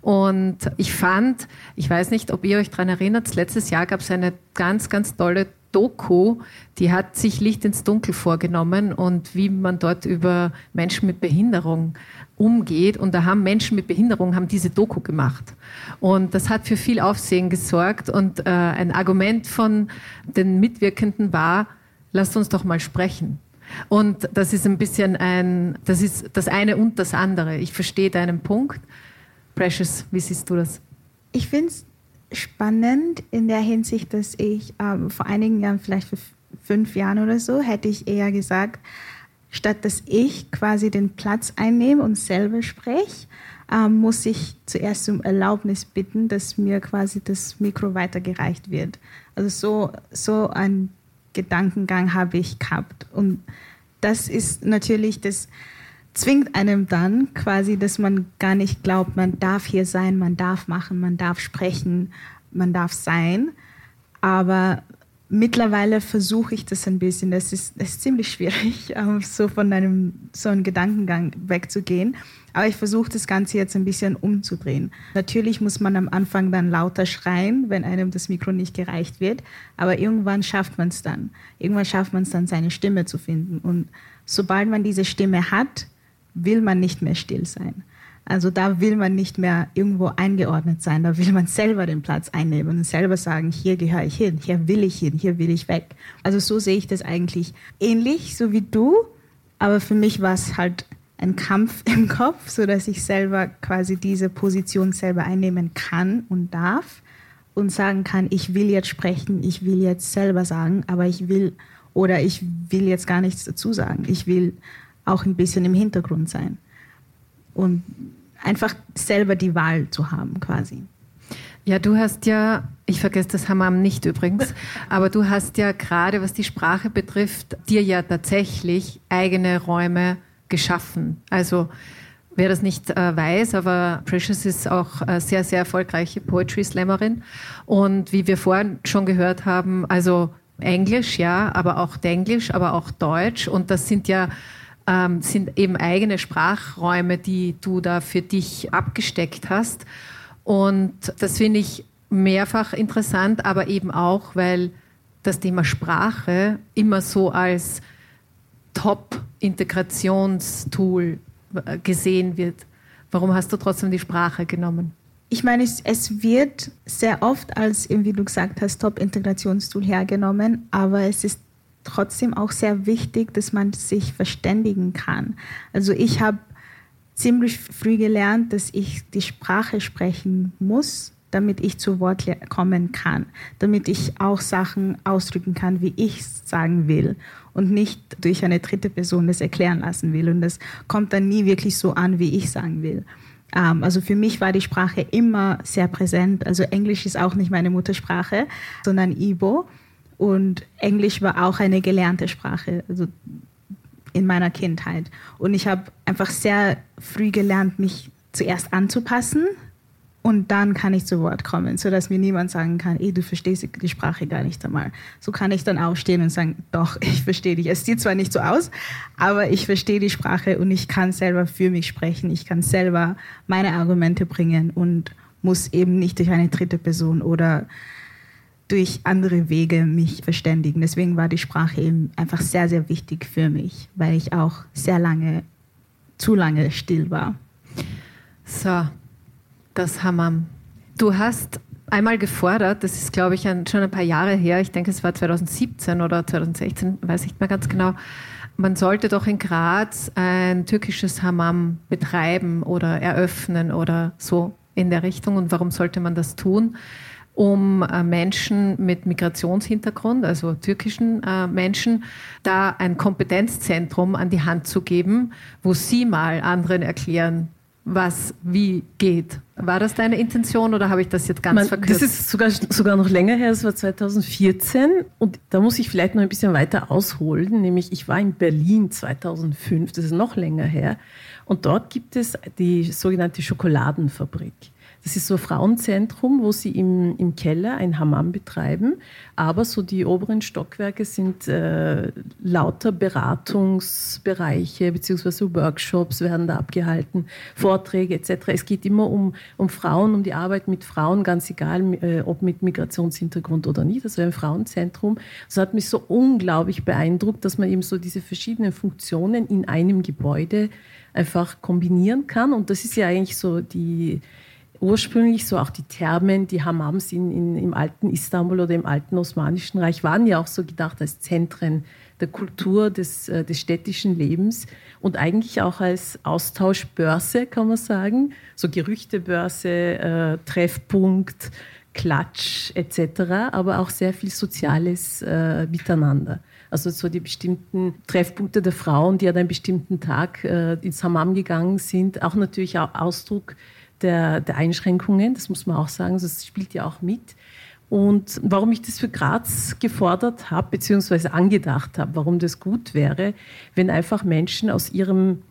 Und ich fand, ich weiß nicht, ob ihr euch daran erinnert, letztes Jahr gab es eine ganz, ganz tolle Doku, die hat sich Licht ins Dunkel vorgenommen und wie man dort über Menschen mit Behinderung umgeht. Und da haben Menschen mit Behinderung haben diese Doku gemacht. Und das hat für viel Aufsehen gesorgt. Und äh, ein Argument von den Mitwirkenden war, lasst uns doch mal sprechen. Und das ist ein bisschen ein, das ist das eine und das andere. Ich verstehe deinen Punkt. Precious, wie siehst du das? Ich finde es spannend in der Hinsicht, dass ich ähm, vor einigen Jahren, vielleicht vor fünf Jahren oder so, hätte ich eher gesagt, statt dass ich quasi den Platz einnehme und selber spreche, ähm, muss ich zuerst um Erlaubnis bitten, dass mir quasi das Mikro weitergereicht wird. Also so, so ein Gedankengang habe ich gehabt. Und das ist natürlich, das zwingt einem dann quasi, dass man gar nicht glaubt, man darf hier sein, man darf machen, man darf sprechen, man darf sein. Aber mittlerweile versuche ich das ein bisschen. Das ist, ist ziemlich schwierig, so von einem so einem Gedankengang wegzugehen. Aber ich versuche das Ganze jetzt ein bisschen umzudrehen. Natürlich muss man am Anfang dann lauter schreien, wenn einem das Mikro nicht gereicht wird. Aber irgendwann schafft man es dann. Irgendwann schafft man es dann, seine Stimme zu finden. Und sobald man diese Stimme hat, will man nicht mehr still sein. Also da will man nicht mehr irgendwo eingeordnet sein, da will man selber den Platz einnehmen und selber sagen, hier gehöre ich hin, hier will ich hin, hier will ich weg. Also so sehe ich das eigentlich ähnlich, so wie du, aber für mich war es halt ein Kampf im Kopf, so dass ich selber quasi diese Position selber einnehmen kann und darf und sagen kann, ich will jetzt sprechen, ich will jetzt selber sagen, aber ich will oder ich will jetzt gar nichts dazu sagen. Ich will auch ein bisschen im Hintergrund sein und einfach selber die Wahl zu haben quasi. Ja, du hast ja, ich vergesse das Hammam nicht übrigens, aber du hast ja gerade, was die Sprache betrifft, dir ja tatsächlich eigene Räume geschaffen. Also wer das nicht äh, weiß, aber Precious ist auch äh, sehr, sehr erfolgreiche Poetry Slammerin. Und wie wir vorhin schon gehört haben, also Englisch, ja, aber auch Denglisch, aber auch Deutsch. Und das sind ja ähm, sind eben eigene Sprachräume, die du da für dich abgesteckt hast. Und das finde ich mehrfach interessant, aber eben auch, weil das Thema Sprache immer so als Top-Integrationstool äh, gesehen wird. Warum hast du trotzdem die Sprache genommen? Ich meine, es, es wird sehr oft als, wie du gesagt hast, Top-Integrationstool hergenommen, aber es ist trotzdem auch sehr wichtig, dass man sich verständigen kann. Also ich habe ziemlich früh gelernt, dass ich die Sprache sprechen muss, damit ich zu Wort kommen kann, damit ich auch Sachen ausdrücken kann, wie ich es sagen will und nicht durch eine dritte Person das erklären lassen will. Und das kommt dann nie wirklich so an, wie ich sagen will. Ähm, also für mich war die Sprache immer sehr präsent. Also Englisch ist auch nicht meine Muttersprache, sondern Ibo. Und Englisch war auch eine gelernte Sprache, also in meiner Kindheit. Und ich habe einfach sehr früh gelernt, mich zuerst anzupassen und dann kann ich zu Wort kommen, sodass mir niemand sagen kann, ey, du verstehst die Sprache gar nicht einmal. So kann ich dann aufstehen und sagen, doch, ich verstehe dich. Es sieht zwar nicht so aus, aber ich verstehe die Sprache und ich kann selber für mich sprechen. Ich kann selber meine Argumente bringen und muss eben nicht durch eine dritte Person oder durch andere Wege mich verständigen. Deswegen war die Sprache eben einfach sehr, sehr wichtig für mich, weil ich auch sehr lange, zu lange still war. So, das Hammam. Du hast einmal gefordert, das ist glaube ich schon ein paar Jahre her, ich denke es war 2017 oder 2016, weiß ich nicht mehr ganz genau, man sollte doch in Graz ein türkisches Hammam betreiben oder eröffnen oder so in der Richtung. Und warum sollte man das tun? Um äh, Menschen mit Migrationshintergrund, also türkischen äh, Menschen, da ein Kompetenzzentrum an die Hand zu geben, wo sie mal anderen erklären, was wie geht. War das deine Intention oder habe ich das jetzt ganz Man, verkürzt? Das ist sogar, sogar noch länger her, das war 2014 und da muss ich vielleicht noch ein bisschen weiter ausholen, nämlich ich war in Berlin 2005, das ist noch länger her und dort gibt es die sogenannte Schokoladenfabrik. Das ist so ein Frauenzentrum, wo sie im, im Keller ein Hammam betreiben. Aber so die oberen Stockwerke sind äh, lauter Beratungsbereiche beziehungsweise Workshops werden da abgehalten, Vorträge etc. Es geht immer um, um Frauen, um die Arbeit mit Frauen, ganz egal, äh, ob mit Migrationshintergrund oder nicht. Ist ein Frauenzentrum. Das hat mich so unglaublich beeindruckt, dass man eben so diese verschiedenen Funktionen in einem Gebäude einfach kombinieren kann. Und das ist ja eigentlich so die ursprünglich so auch die Thermen, die Hammams in, in, im alten Istanbul oder im alten Osmanischen Reich waren ja auch so gedacht als Zentren der Kultur, des, äh, des städtischen Lebens und eigentlich auch als Austauschbörse, kann man sagen, so Gerüchtebörse, äh, Treffpunkt, Klatsch etc., aber auch sehr viel Soziales äh, miteinander. Also so die bestimmten Treffpunkte der Frauen, die an einem bestimmten Tag äh, ins Hammam gegangen sind, auch natürlich auch Ausdruck der, der Einschränkungen, das muss man auch sagen, das spielt ja auch mit. Und warum ich das für Graz gefordert habe, beziehungsweise angedacht habe, warum das gut wäre, wenn einfach Menschen aus ihrem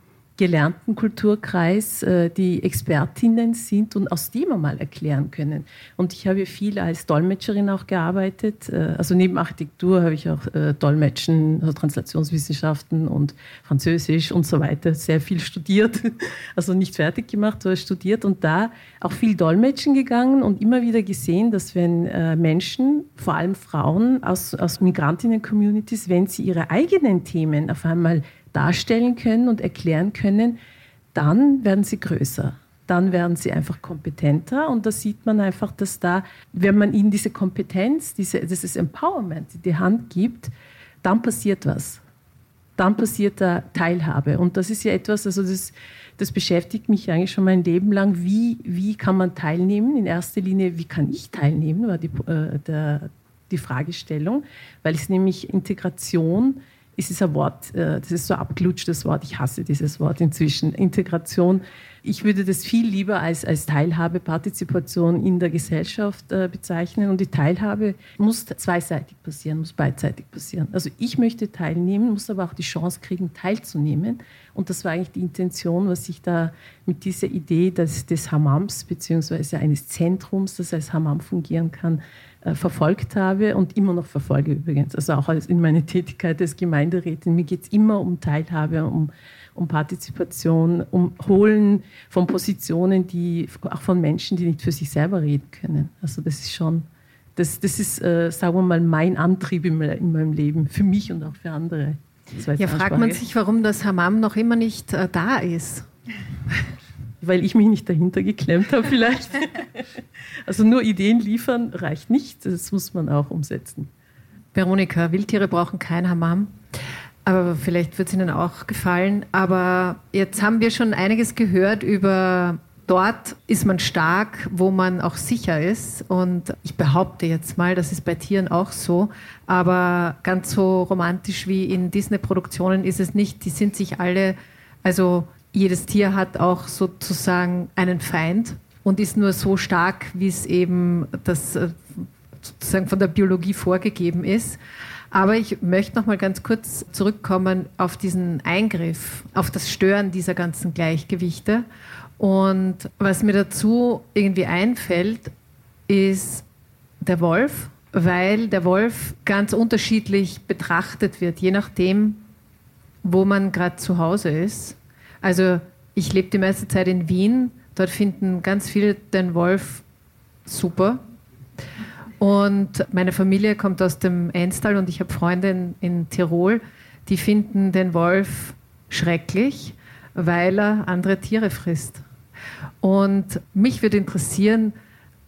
gelernten Kulturkreis äh, die Expertinnen sind und aus dem einmal erklären können. Und ich habe viel als Dolmetscherin auch gearbeitet. Äh, also neben Architektur habe ich auch äh, Dolmetschen, also Translationswissenschaften und Französisch und so weiter sehr viel studiert. Also nicht fertig gemacht, aber studiert und da auch viel Dolmetschen gegangen und immer wieder gesehen, dass wenn Menschen, vor allem Frauen aus, aus Migrantinnen-Communities, wenn sie ihre eigenen Themen auf einmal darstellen können und erklären können, dann werden sie größer. Dann werden sie einfach kompetenter und da sieht man einfach, dass da, wenn man ihnen diese Kompetenz, diese, dieses Empowerment in die Hand gibt, dann passiert was. Dann passiert da Teilhabe. Und das ist ja etwas, also das, das beschäftigt mich eigentlich schon mein Leben lang. Wie, wie kann man teilnehmen? In erster Linie, wie kann ich teilnehmen, war die, äh, der, die Fragestellung, weil es nämlich Integration es ist ein Wort, äh, das ist so ein abgelutschtes Wort, ich hasse dieses Wort inzwischen, Integration. Ich würde das viel lieber als, als Teilhabe, Partizipation in der Gesellschaft äh, bezeichnen. Und die Teilhabe muss zweiseitig passieren, muss beidseitig passieren. Also ich möchte teilnehmen, muss aber auch die Chance kriegen, teilzunehmen. Und das war eigentlich die Intention, was ich da mit dieser Idee des, des Hammams beziehungsweise eines Zentrums, das als Hammam fungieren kann, verfolgt habe und immer noch verfolge übrigens. Also auch in meiner Tätigkeit als Gemeinderätin. Mir geht es immer um Teilhabe, um, um Partizipation, um Holen von Positionen, die auch von Menschen, die nicht für sich selber reden können. Also das ist schon, das, das ist, äh, sagen wir mal, mein Antrieb in, in, meinem Leben, für mich und auch für andere. Ja, fragt man sich, warum das Hammam noch immer nicht äh, da ist weil ich mich nicht dahinter geklemmt habe vielleicht. Also nur Ideen liefern reicht nicht, das muss man auch umsetzen. Veronika, Wildtiere brauchen kein Hammam. Aber vielleicht wird es Ihnen auch gefallen. Aber jetzt haben wir schon einiges gehört über dort ist man stark, wo man auch sicher ist. Und ich behaupte jetzt mal, das ist bei Tieren auch so. Aber ganz so romantisch wie in Disney-Produktionen ist es nicht. Die sind sich alle, also jedes Tier hat auch sozusagen einen Feind und ist nur so stark, wie es eben das äh, sozusagen von der Biologie vorgegeben ist. Aber ich möchte noch mal ganz kurz zurückkommen auf diesen Eingriff, auf das Stören dieser ganzen Gleichgewichte. Und was mir dazu irgendwie einfällt, ist der Wolf, weil der Wolf ganz unterschiedlich betrachtet wird, je nachdem, wo man gerade zu Hause ist. Also ich lebe die meiste Zeit in Wien. Dort finden ganz viele den Wolf super. Und meine Familie kommt aus dem Enstal und ich habe Freunde in, in Tirol, die finden den Wolf schrecklich, weil er andere Tiere frisst. Und mich würde interessieren,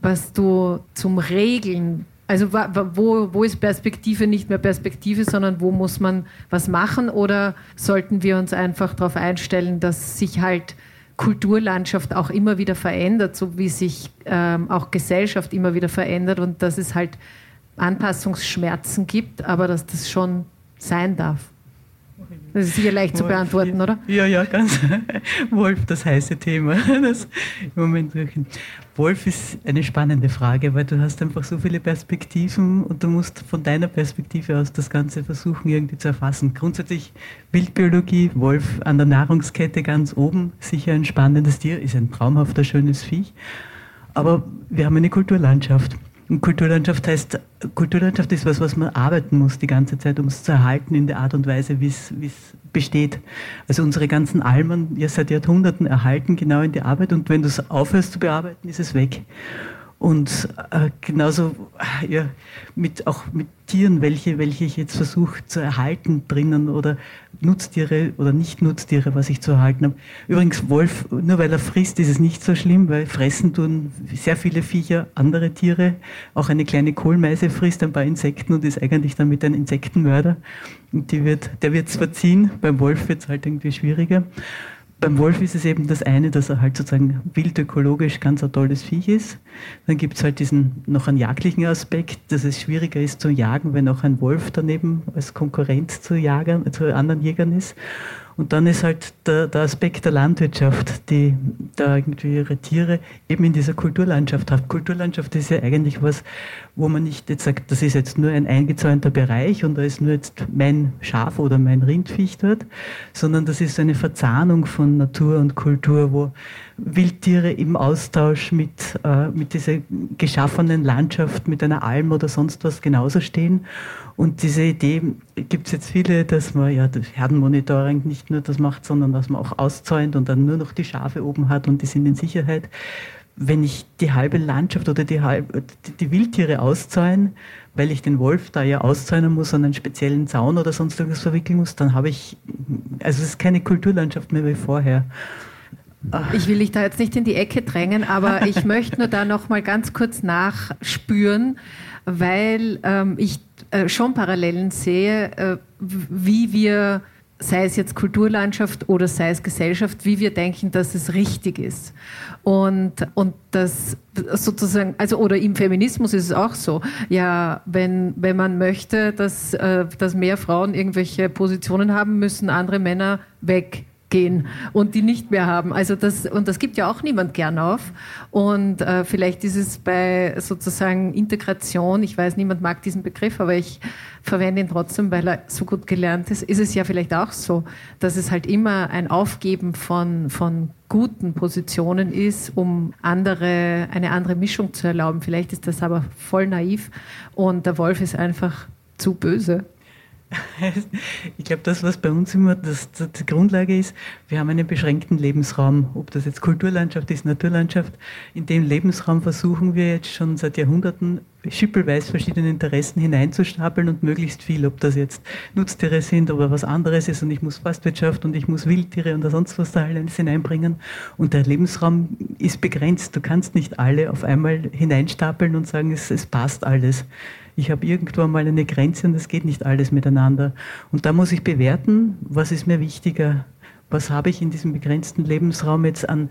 was du zum Regeln also wo, wo ist Perspektive nicht mehr Perspektive, sondern wo muss man was machen? Oder sollten wir uns einfach darauf einstellen, dass sich halt Kulturlandschaft auch immer wieder verändert, so wie sich ähm, auch Gesellschaft immer wieder verändert und dass es halt Anpassungsschmerzen gibt, aber dass das schon sein darf? Das ist sicher leicht zu beantworten, oder? Ja, ja, ganz. Wolf, das heiße Thema. Das im Moment Wolf ist eine spannende Frage, weil du hast einfach so viele Perspektiven und du musst von deiner Perspektive aus das Ganze versuchen irgendwie zu erfassen. Grundsätzlich Wildbiologie, Wolf an der Nahrungskette ganz oben, sicher ein spannendes Tier, ist ein traumhafter, schönes Viech. Aber wir haben eine Kulturlandschaft. Kulturlandschaft heißt, Kulturlandschaft ist was, was man arbeiten muss die ganze Zeit, um es zu erhalten in der Art und Weise, wie es besteht. Also unsere ganzen Almen, ja seit Jahrhunderten erhalten genau in die Arbeit und wenn du es aufhörst zu bearbeiten, ist es weg. Und äh, genauso ja, mit, auch mit Tieren, welche, welche ich jetzt versuche zu erhalten drinnen oder Nutztiere oder Nicht-Nutztiere, was ich zu erhalten habe. Übrigens, Wolf, nur weil er frisst, ist es nicht so schlimm, weil fressen tun sehr viele Viecher, andere Tiere. Auch eine kleine Kohlmeise frisst ein paar Insekten und ist eigentlich damit ein Insektenmörder. Und die wird, der wird es verziehen, beim Wolf wird es halt irgendwie schwieriger. Beim Wolf ist es eben das eine, dass er halt sozusagen wildökologisch ganz ein tolles Viech ist. Dann gibt es halt diesen noch einen jagdlichen Aspekt, dass es schwieriger ist zu jagen, wenn auch ein Wolf daneben als Konkurrent zu, Jagern, zu anderen Jägern ist. Und dann ist halt der, der, Aspekt der Landwirtschaft, die da irgendwie ihre Tiere eben in dieser Kulturlandschaft hat. Kulturlandschaft ist ja eigentlich was, wo man nicht jetzt sagt, das ist jetzt nur ein eingezäunter Bereich und da ist nur jetzt mein Schaf oder mein Rindviech dort, sondern das ist eine Verzahnung von Natur und Kultur, wo Wildtiere im Austausch mit, äh, mit dieser geschaffenen Landschaft, mit einer Alm oder sonst was genauso stehen. Und diese Idee gibt es jetzt viele, dass man ja das Herdenmonitoring nicht nur das macht, sondern dass man auch auszäunt und dann nur noch die Schafe oben hat und die sind in Sicherheit wenn ich die halbe Landschaft oder die, halbe, die Wildtiere auszäune, weil ich den Wolf da ja auszäunen muss und einen speziellen Zaun oder sonst irgendwas verwickeln muss, dann habe ich, also es ist keine Kulturlandschaft mehr wie vorher. Ich will dich da jetzt nicht in die Ecke drängen, aber ich möchte nur da noch mal ganz kurz nachspüren, weil ähm, ich äh, schon Parallelen sehe, äh, wie wir sei es jetzt Kulturlandschaft oder sei es Gesellschaft, wie wir denken, dass es richtig ist. Und, und das sozusagen, also oder im Feminismus ist es auch so. Ja, wenn, wenn man möchte, dass, äh, dass mehr Frauen irgendwelche Positionen haben, müssen andere Männer weg gehen und die nicht mehr haben. Also das, und das gibt ja auch niemand gern auf. Und äh, vielleicht ist es bei sozusagen Integration, ich weiß, niemand mag diesen Begriff, aber ich verwende ihn trotzdem, weil er so gut gelernt ist, ist es ja vielleicht auch so, dass es halt immer ein Aufgeben von, von guten Positionen ist, um andere, eine andere Mischung zu erlauben. Vielleicht ist das aber voll naiv und der Wolf ist einfach zu böse. Ich glaube, das, was bei uns immer das, das, die Grundlage ist, wir haben einen beschränkten Lebensraum. Ob das jetzt Kulturlandschaft ist, Naturlandschaft, in dem Lebensraum versuchen wir jetzt schon seit Jahrhunderten schippelweise verschiedene Interessen hineinzustapeln und möglichst viel, ob das jetzt Nutztiere sind oder was anderes ist und ich muss Forstwirtschaft und ich muss Wildtiere und sonst was da alles hineinbringen. Und der Lebensraum ist begrenzt. Du kannst nicht alle auf einmal hineinstapeln und sagen, es, es passt alles ich habe irgendwo mal eine Grenze und es geht nicht alles miteinander. Und da muss ich bewerten, was ist mir wichtiger, was habe ich in diesem begrenzten Lebensraum jetzt an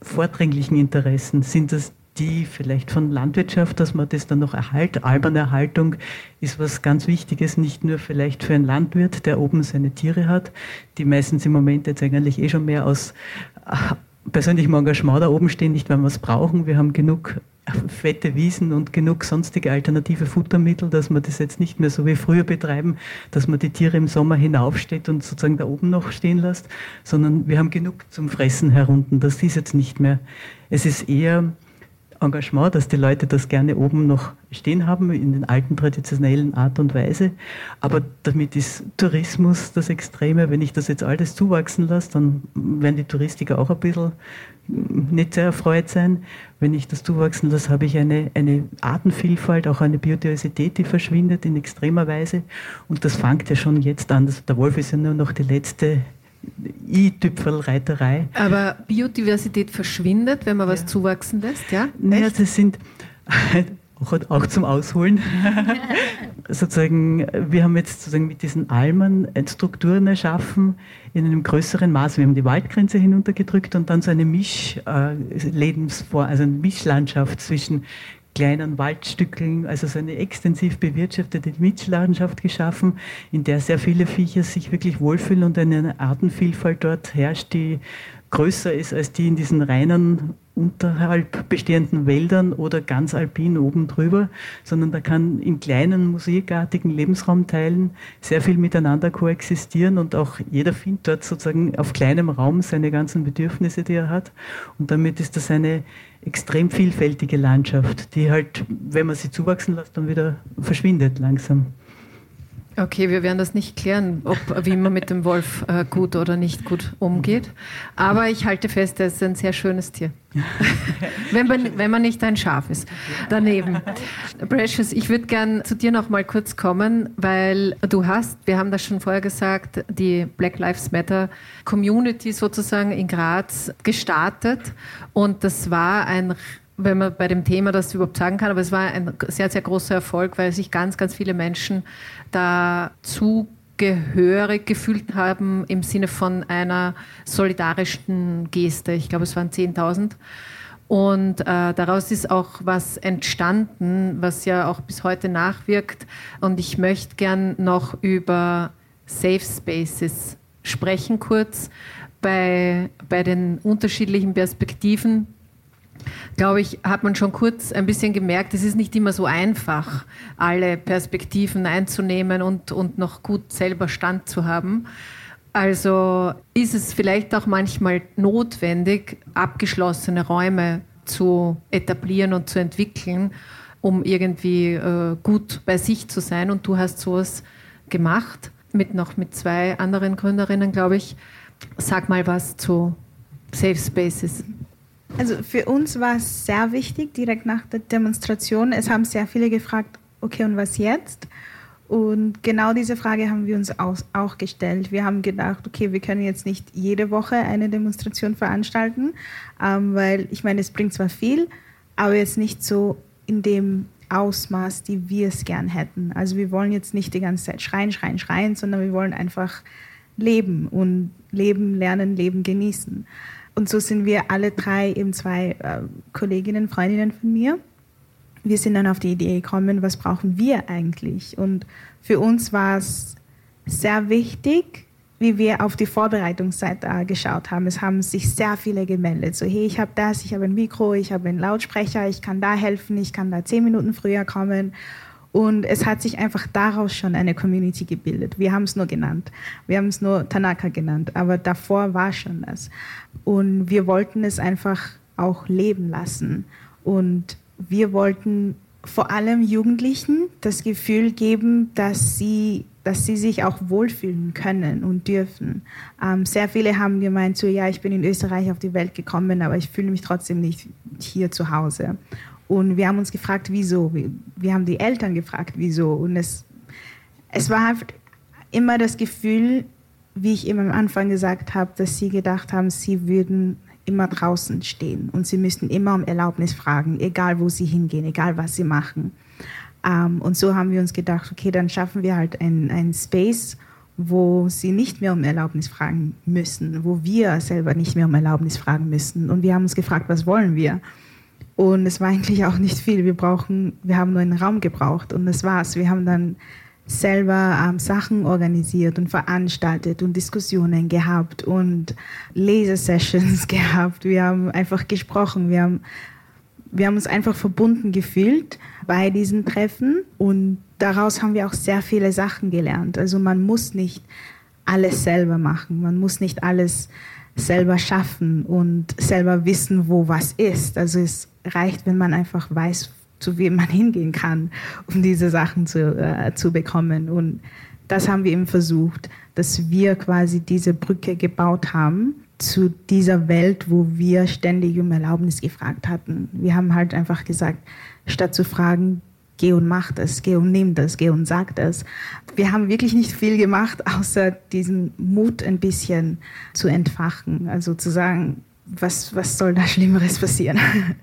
vordringlichen Interessen? Sind das die vielleicht von Landwirtschaft, dass man das dann noch erhalt, Albernerhaltung ist was ganz Wichtiges, nicht nur vielleicht für einen Landwirt, der oben seine Tiere hat, die meistens im Moment jetzt eigentlich eh schon mehr aus äh, persönlichem Engagement da oben stehen, nicht weil wir es brauchen. Wir haben genug fette Wiesen und genug sonstige alternative Futtermittel, dass wir das jetzt nicht mehr so wie früher betreiben, dass man die Tiere im Sommer hinaufsteht und sozusagen da oben noch stehen lässt, sondern wir haben genug zum Fressen herunten. Das ist jetzt nicht mehr. Es ist eher Engagement, dass die Leute das gerne oben noch stehen haben, in den alten traditionellen Art und Weise. Aber damit ist Tourismus das Extreme. Wenn ich das jetzt alles zuwachsen lasse, dann werden die Touristiker auch ein bisschen nicht sehr erfreut sein. Wenn ich das zuwachsen lasse, habe ich eine, eine Artenvielfalt, auch eine Biodiversität, die verschwindet in extremer Weise. Und das fängt ja schon jetzt an. der Wolf ist ja nur noch die letzte I-Tüpfelreiterei. Aber Biodiversität verschwindet, wenn man was zuwachsen lässt, ja? Naja, das sind auch zum Ausholen. sozusagen, wir haben jetzt sozusagen mit diesen Almen Strukturen erschaffen in einem größeren Maß. Wir haben die Waldgrenze hinuntergedrückt und dann so eine Mischlebensform, äh, also eine Mischlandschaft zwischen kleinen Waldstückeln, also so eine extensiv bewirtschaftete Mischlandschaft geschaffen, in der sehr viele Viecher sich wirklich wohlfühlen und eine Artenvielfalt dort herrscht, die größer ist als die in diesen reinen unterhalb bestehenden Wäldern oder ganz alpin oben drüber, sondern da kann in kleinen musikartigen Lebensraumteilen sehr viel miteinander koexistieren und auch jeder findet dort sozusagen auf kleinem Raum seine ganzen Bedürfnisse, die er hat. Und damit ist das eine extrem vielfältige Landschaft, die halt, wenn man sie zuwachsen lässt, dann wieder verschwindet langsam. Okay, wir werden das nicht klären, ob, wie man mit dem Wolf äh, gut oder nicht gut umgeht. Aber ich halte fest, er ist ein sehr schönes Tier. wenn, man, wenn man nicht ein Schaf ist. Daneben. Precious, ich würde gern zu dir noch mal kurz kommen, weil du hast, wir haben das schon vorher gesagt, die Black Lives Matter Community sozusagen in Graz gestartet. Und das war ein wenn man bei dem Thema das überhaupt sagen kann, aber es war ein sehr, sehr großer Erfolg, weil sich ganz, ganz viele Menschen da zugehörig gefühlt haben im Sinne von einer solidarischen Geste. Ich glaube, es waren 10.000. Und äh, daraus ist auch was entstanden, was ja auch bis heute nachwirkt. Und ich möchte gern noch über Safe Spaces sprechen kurz bei, bei den unterschiedlichen Perspektiven glaube ich, hat man schon kurz ein bisschen gemerkt, es ist nicht immer so einfach, alle Perspektiven einzunehmen und, und noch gut selber Stand zu haben. Also ist es vielleicht auch manchmal notwendig, abgeschlossene Räume zu etablieren und zu entwickeln, um irgendwie äh, gut bei sich zu sein. Und du hast sowas gemacht, mit noch mit zwei anderen Gründerinnen, glaube ich. Sag mal was zu Safe Spaces. Also für uns war es sehr wichtig, direkt nach der Demonstration. Es haben sehr viele gefragt, okay, und was jetzt? Und genau diese Frage haben wir uns auch gestellt. Wir haben gedacht, okay, wir können jetzt nicht jede Woche eine Demonstration veranstalten, ähm, weil ich meine, es bringt zwar viel, aber jetzt nicht so in dem Ausmaß, die wir es gern hätten. Also wir wollen jetzt nicht die ganze Zeit schreien, schreien, schreien, sondern wir wollen einfach leben und leben, lernen, leben, genießen. Und so sind wir alle drei eben zwei äh, Kolleginnen, Freundinnen von mir. Wir sind dann auf die Idee gekommen, was brauchen wir eigentlich? Und für uns war es sehr wichtig, wie wir auf die Vorbereitungsseite geschaut haben. Es haben sich sehr viele gemeldet. So, hey, ich habe das, ich habe ein Mikro, ich habe einen Lautsprecher, ich kann da helfen, ich kann da zehn Minuten früher kommen. Und es hat sich einfach daraus schon eine Community gebildet. Wir haben es nur genannt. Wir haben es nur Tanaka genannt. Aber davor war schon das. Und wir wollten es einfach auch leben lassen. Und wir wollten vor allem Jugendlichen das Gefühl geben, dass sie, dass sie sich auch wohlfühlen können und dürfen. Ähm, sehr viele haben gemeint, so ja, ich bin in Österreich auf die Welt gekommen, aber ich fühle mich trotzdem nicht hier zu Hause. Und wir haben uns gefragt, wieso. Wir haben die Eltern gefragt, wieso. Und es, es war einfach immer das Gefühl, wie ich immer am Anfang gesagt habe, dass sie gedacht haben, sie würden immer draußen stehen und sie müssten immer um Erlaubnis fragen, egal wo sie hingehen, egal was sie machen. Ähm, und so haben wir uns gedacht, okay, dann schaffen wir halt einen Space, wo sie nicht mehr um Erlaubnis fragen müssen, wo wir selber nicht mehr um Erlaubnis fragen müssen. Und wir haben uns gefragt, was wollen wir? Und es war eigentlich auch nicht viel. Wir brauchen, wir haben nur einen Raum gebraucht und das war's. Wir haben dann selber ähm, Sachen organisiert und veranstaltet und Diskussionen gehabt und Lesesessions gehabt. Wir haben einfach gesprochen. Wir haben, wir haben uns einfach verbunden gefühlt bei diesen Treffen und daraus haben wir auch sehr viele Sachen gelernt. Also man muss nicht alles selber machen. Man muss nicht alles selber schaffen und selber wissen, wo was ist. Also es reicht, wenn man einfach weiß, zu wem man hingehen kann, um diese Sachen zu, äh, zu bekommen. Und das haben wir eben versucht, dass wir quasi diese Brücke gebaut haben zu dieser Welt, wo wir ständig um Erlaubnis gefragt hatten. Wir haben halt einfach gesagt, statt zu fragen, geh und mach das, geh und nimm das, geh und sag das. Wir haben wirklich nicht viel gemacht, außer diesen Mut ein bisschen zu entfachen. Also zu sagen, was, was soll da Schlimmeres passieren?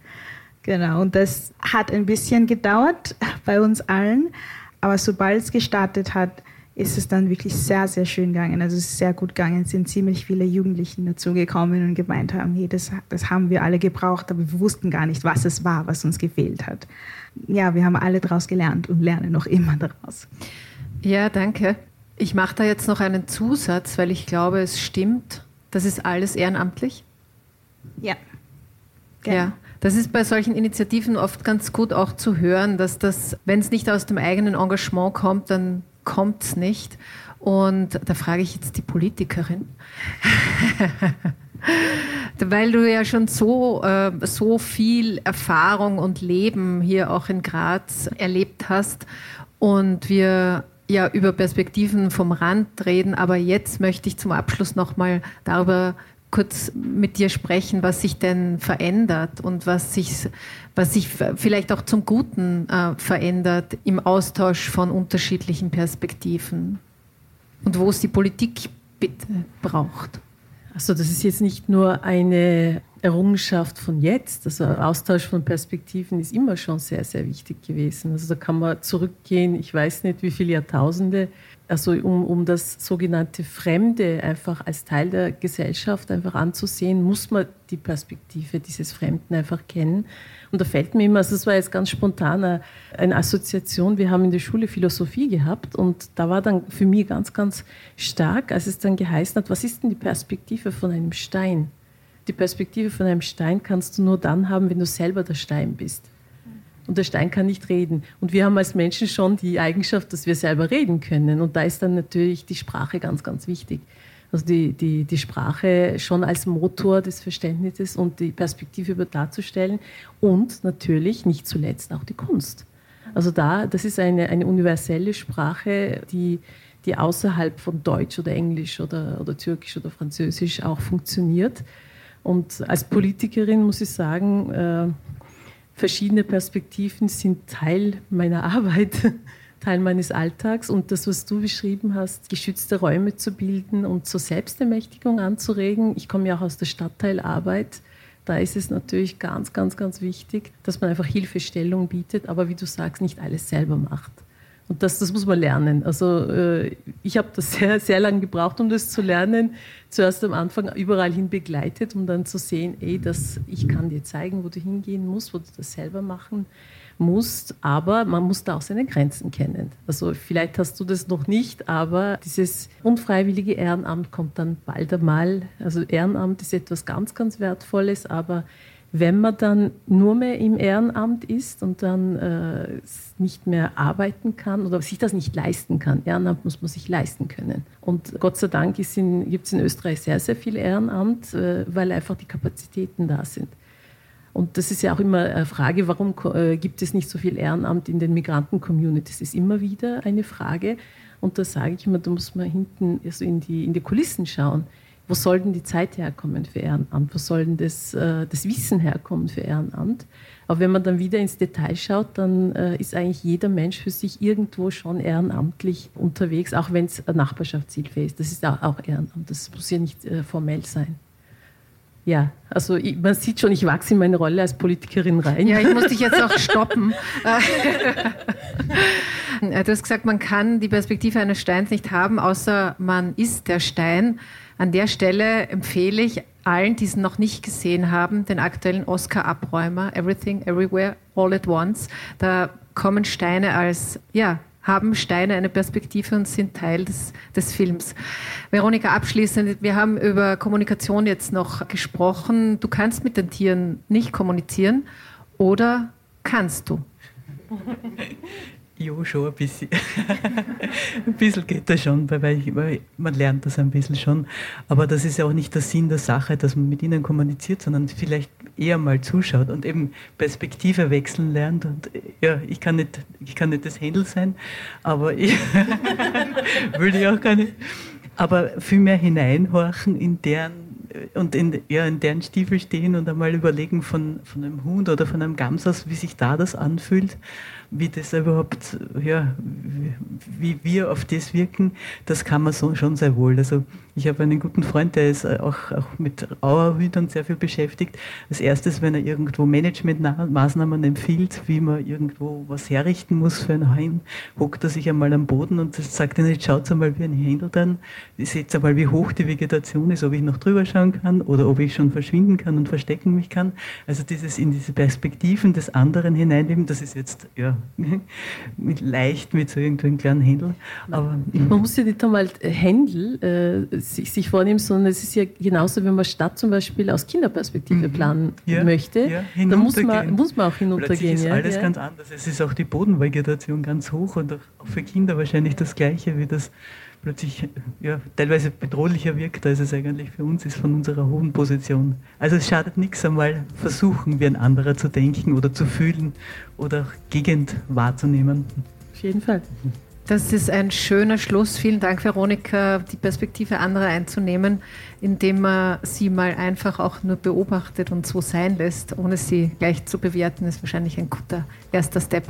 Genau, und das hat ein bisschen gedauert bei uns allen, aber sobald es gestartet hat, ist es dann wirklich sehr, sehr schön gegangen. Also es ist sehr gut gegangen. Es sind ziemlich viele Jugendlichen dazugekommen und gemeint haben, hey, das, das haben wir alle gebraucht, aber wir wussten gar nicht, was es war, was uns gefehlt hat. Ja, wir haben alle daraus gelernt und lernen noch immer daraus. Ja, danke. Ich mache da jetzt noch einen Zusatz, weil ich glaube, es stimmt. Das ist alles ehrenamtlich. Ja. Genau. Ja. Das ist bei solchen Initiativen oft ganz gut auch zu hören, dass das, wenn es nicht aus dem eigenen Engagement kommt, dann kommt es nicht. Und da frage ich jetzt die Politikerin. Weil du ja schon so, äh, so viel Erfahrung und Leben hier auch in Graz erlebt hast und wir ja über Perspektiven vom Rand reden, aber jetzt möchte ich zum Abschluss nochmal darüber kurz mit dir sprechen, was sich denn verändert und was sich, was sich vielleicht auch zum Guten äh, verändert im Austausch von unterschiedlichen Perspektiven und wo es die Politik bitte braucht. Also das ist jetzt nicht nur eine Errungenschaft von jetzt, also Austausch von Perspektiven ist immer schon sehr, sehr wichtig gewesen. Also da kann man zurückgehen, ich weiß nicht wie viele Jahrtausende, also um, um das sogenannte Fremde einfach als Teil der Gesellschaft einfach anzusehen, muss man die Perspektive dieses Fremden einfach kennen. Und da fällt mir immer, also das war jetzt ganz spontan eine, eine Assoziation, wir haben in der Schule Philosophie gehabt und da war dann für mich ganz, ganz stark, als es dann geheißen hat, was ist denn die Perspektive von einem Stein? Die Perspektive von einem Stein kannst du nur dann haben, wenn du selber der Stein bist und der Stein kann nicht reden. Und wir haben als Menschen schon die Eigenschaft, dass wir selber reden können. Und da ist dann natürlich die Sprache ganz, ganz wichtig. Also die, die, die Sprache schon als Motor des Verständnisses und die Perspektive über darzustellen und natürlich nicht zuletzt auch die Kunst. Also da, das ist eine, eine universelle Sprache, die, die außerhalb von Deutsch oder Englisch oder, oder Türkisch oder Französisch auch funktioniert. Und als Politikerin muss ich sagen, äh, verschiedene Perspektiven sind Teil meiner Arbeit, Teil meines Alltags. Und das, was du beschrieben hast, geschützte Räume zu bilden und zur Selbstermächtigung anzuregen. Ich komme ja auch aus der Stadtteilarbeit. Da ist es natürlich ganz, ganz, ganz wichtig, dass man einfach Hilfestellung bietet, aber wie du sagst, nicht alles selber macht. Und das, das muss man lernen. Also äh, ich habe das sehr, sehr lange gebraucht, um das zu lernen. Zuerst am Anfang überall hin begleitet, um dann zu sehen, ey, das, ich kann dir zeigen, wo du hingehen musst, wo du das selber machen musst. Aber man muss da auch seine Grenzen kennen. Also vielleicht hast du das noch nicht, aber dieses unfreiwillige Ehrenamt kommt dann bald einmal. Also Ehrenamt ist etwas ganz, ganz Wertvolles, aber wenn man dann nur mehr im Ehrenamt ist und dann äh, nicht mehr arbeiten kann oder sich das nicht leisten kann, Ehrenamt muss man sich leisten können. Und Gott sei Dank gibt es in Österreich sehr, sehr viel Ehrenamt, äh, weil einfach die Kapazitäten da sind. Und das ist ja auch immer eine Frage, warum äh, gibt es nicht so viel Ehrenamt in den Migranten-Communities? Das ist immer wieder eine Frage. Und da sage ich immer, da muss man hinten also in, die, in die Kulissen schauen wo soll denn die Zeit herkommen für Ehrenamt? Wo soll denn das, äh, das Wissen herkommen für Ehrenamt? Aber wenn man dann wieder ins Detail schaut, dann äh, ist eigentlich jeder Mensch für sich irgendwo schon ehrenamtlich unterwegs, auch wenn es Nachbarschaftshilfe ist. Das ist auch Ehrenamt, das muss ja nicht äh, formell sein. Ja, also ich, man sieht schon, ich wachse in meine Rolle als Politikerin rein. Ja, ich muss dich jetzt auch stoppen. du hast gesagt, man kann die Perspektive eines Steins nicht haben, außer man ist der Stein. An der Stelle empfehle ich allen, die es noch nicht gesehen haben, den aktuellen Oscar-Abräumer Everything, Everywhere, All at Once. Da kommen Steine als, ja, haben Steine eine Perspektive und sind Teil des, des Films. Veronika, abschließend, wir haben über Kommunikation jetzt noch gesprochen. Du kannst mit den Tieren nicht kommunizieren oder kannst du? Ja, schon ein bisschen. ein bisschen geht das schon, weil, man lernt das ein bisschen schon. Aber das ist ja auch nicht der Sinn der Sache, dass man mit ihnen kommuniziert, sondern vielleicht eher mal zuschaut und eben Perspektive wechseln lernt. Und ja, ich kann nicht, ich kann nicht das Händel sein, aber ich würde ich auch gar nicht. Aber viel mehr hineinhorchen in deren und in, ja, in deren Stiefel stehen und einmal überlegen von, von einem Hund oder von einem Gamsas, wie sich da das anfühlt wie das überhaupt, ja, wie wir auf das wirken, das kann man so schon sehr wohl. Also ich habe einen guten Freund, der ist auch, auch mit Auerhütern sehr viel beschäftigt. Als erstes, wenn er irgendwo Managementmaßnahmen empfiehlt, wie man irgendwo was herrichten muss für ein Heim, hockt er sich einmal am Boden und sagt dann, jetzt schaut einmal wie ein Händel dann, seht einmal, wie hoch die Vegetation ist, ob ich noch drüber schauen kann oder ob ich schon verschwinden kann und verstecken mich kann. Also dieses in diese Perspektiven des anderen hineinnehmen, das ist jetzt, ja, mit, leicht mit so irgendeinem kleinen Händel. Aber, Man muss ja nicht einmal Händel äh, sich vornimmt, sondern es ist ja genauso, wenn man Stadt zum Beispiel aus Kinderperspektive mhm. planen ja, möchte, ja, dann muss man, muss man auch hinuntergehen. Es ist alles ja. ganz anders. Es ist auch die Bodenvegetation ganz hoch und auch für Kinder wahrscheinlich das Gleiche wie das plötzlich ja, teilweise bedrohlicher wirkt, als es eigentlich für uns ist von unserer hohen Position. Also es schadet nichts einmal versuchen, wie ein anderer zu denken oder zu fühlen oder Gegend wahrzunehmen. Auf jeden Fall. Das ist ein schöner Schluss. Vielen Dank, Veronika, die Perspektive anderer einzunehmen, indem man sie mal einfach auch nur beobachtet und so sein lässt, ohne sie gleich zu bewerten, ist wahrscheinlich ein guter erster Step.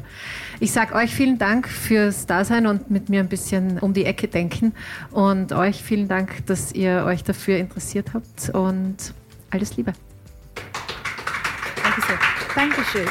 Ich sage euch vielen Dank fürs Dasein und mit mir ein bisschen um die Ecke denken und euch vielen Dank, dass ihr euch dafür interessiert habt und alles Liebe. Danke sehr. Dankeschön.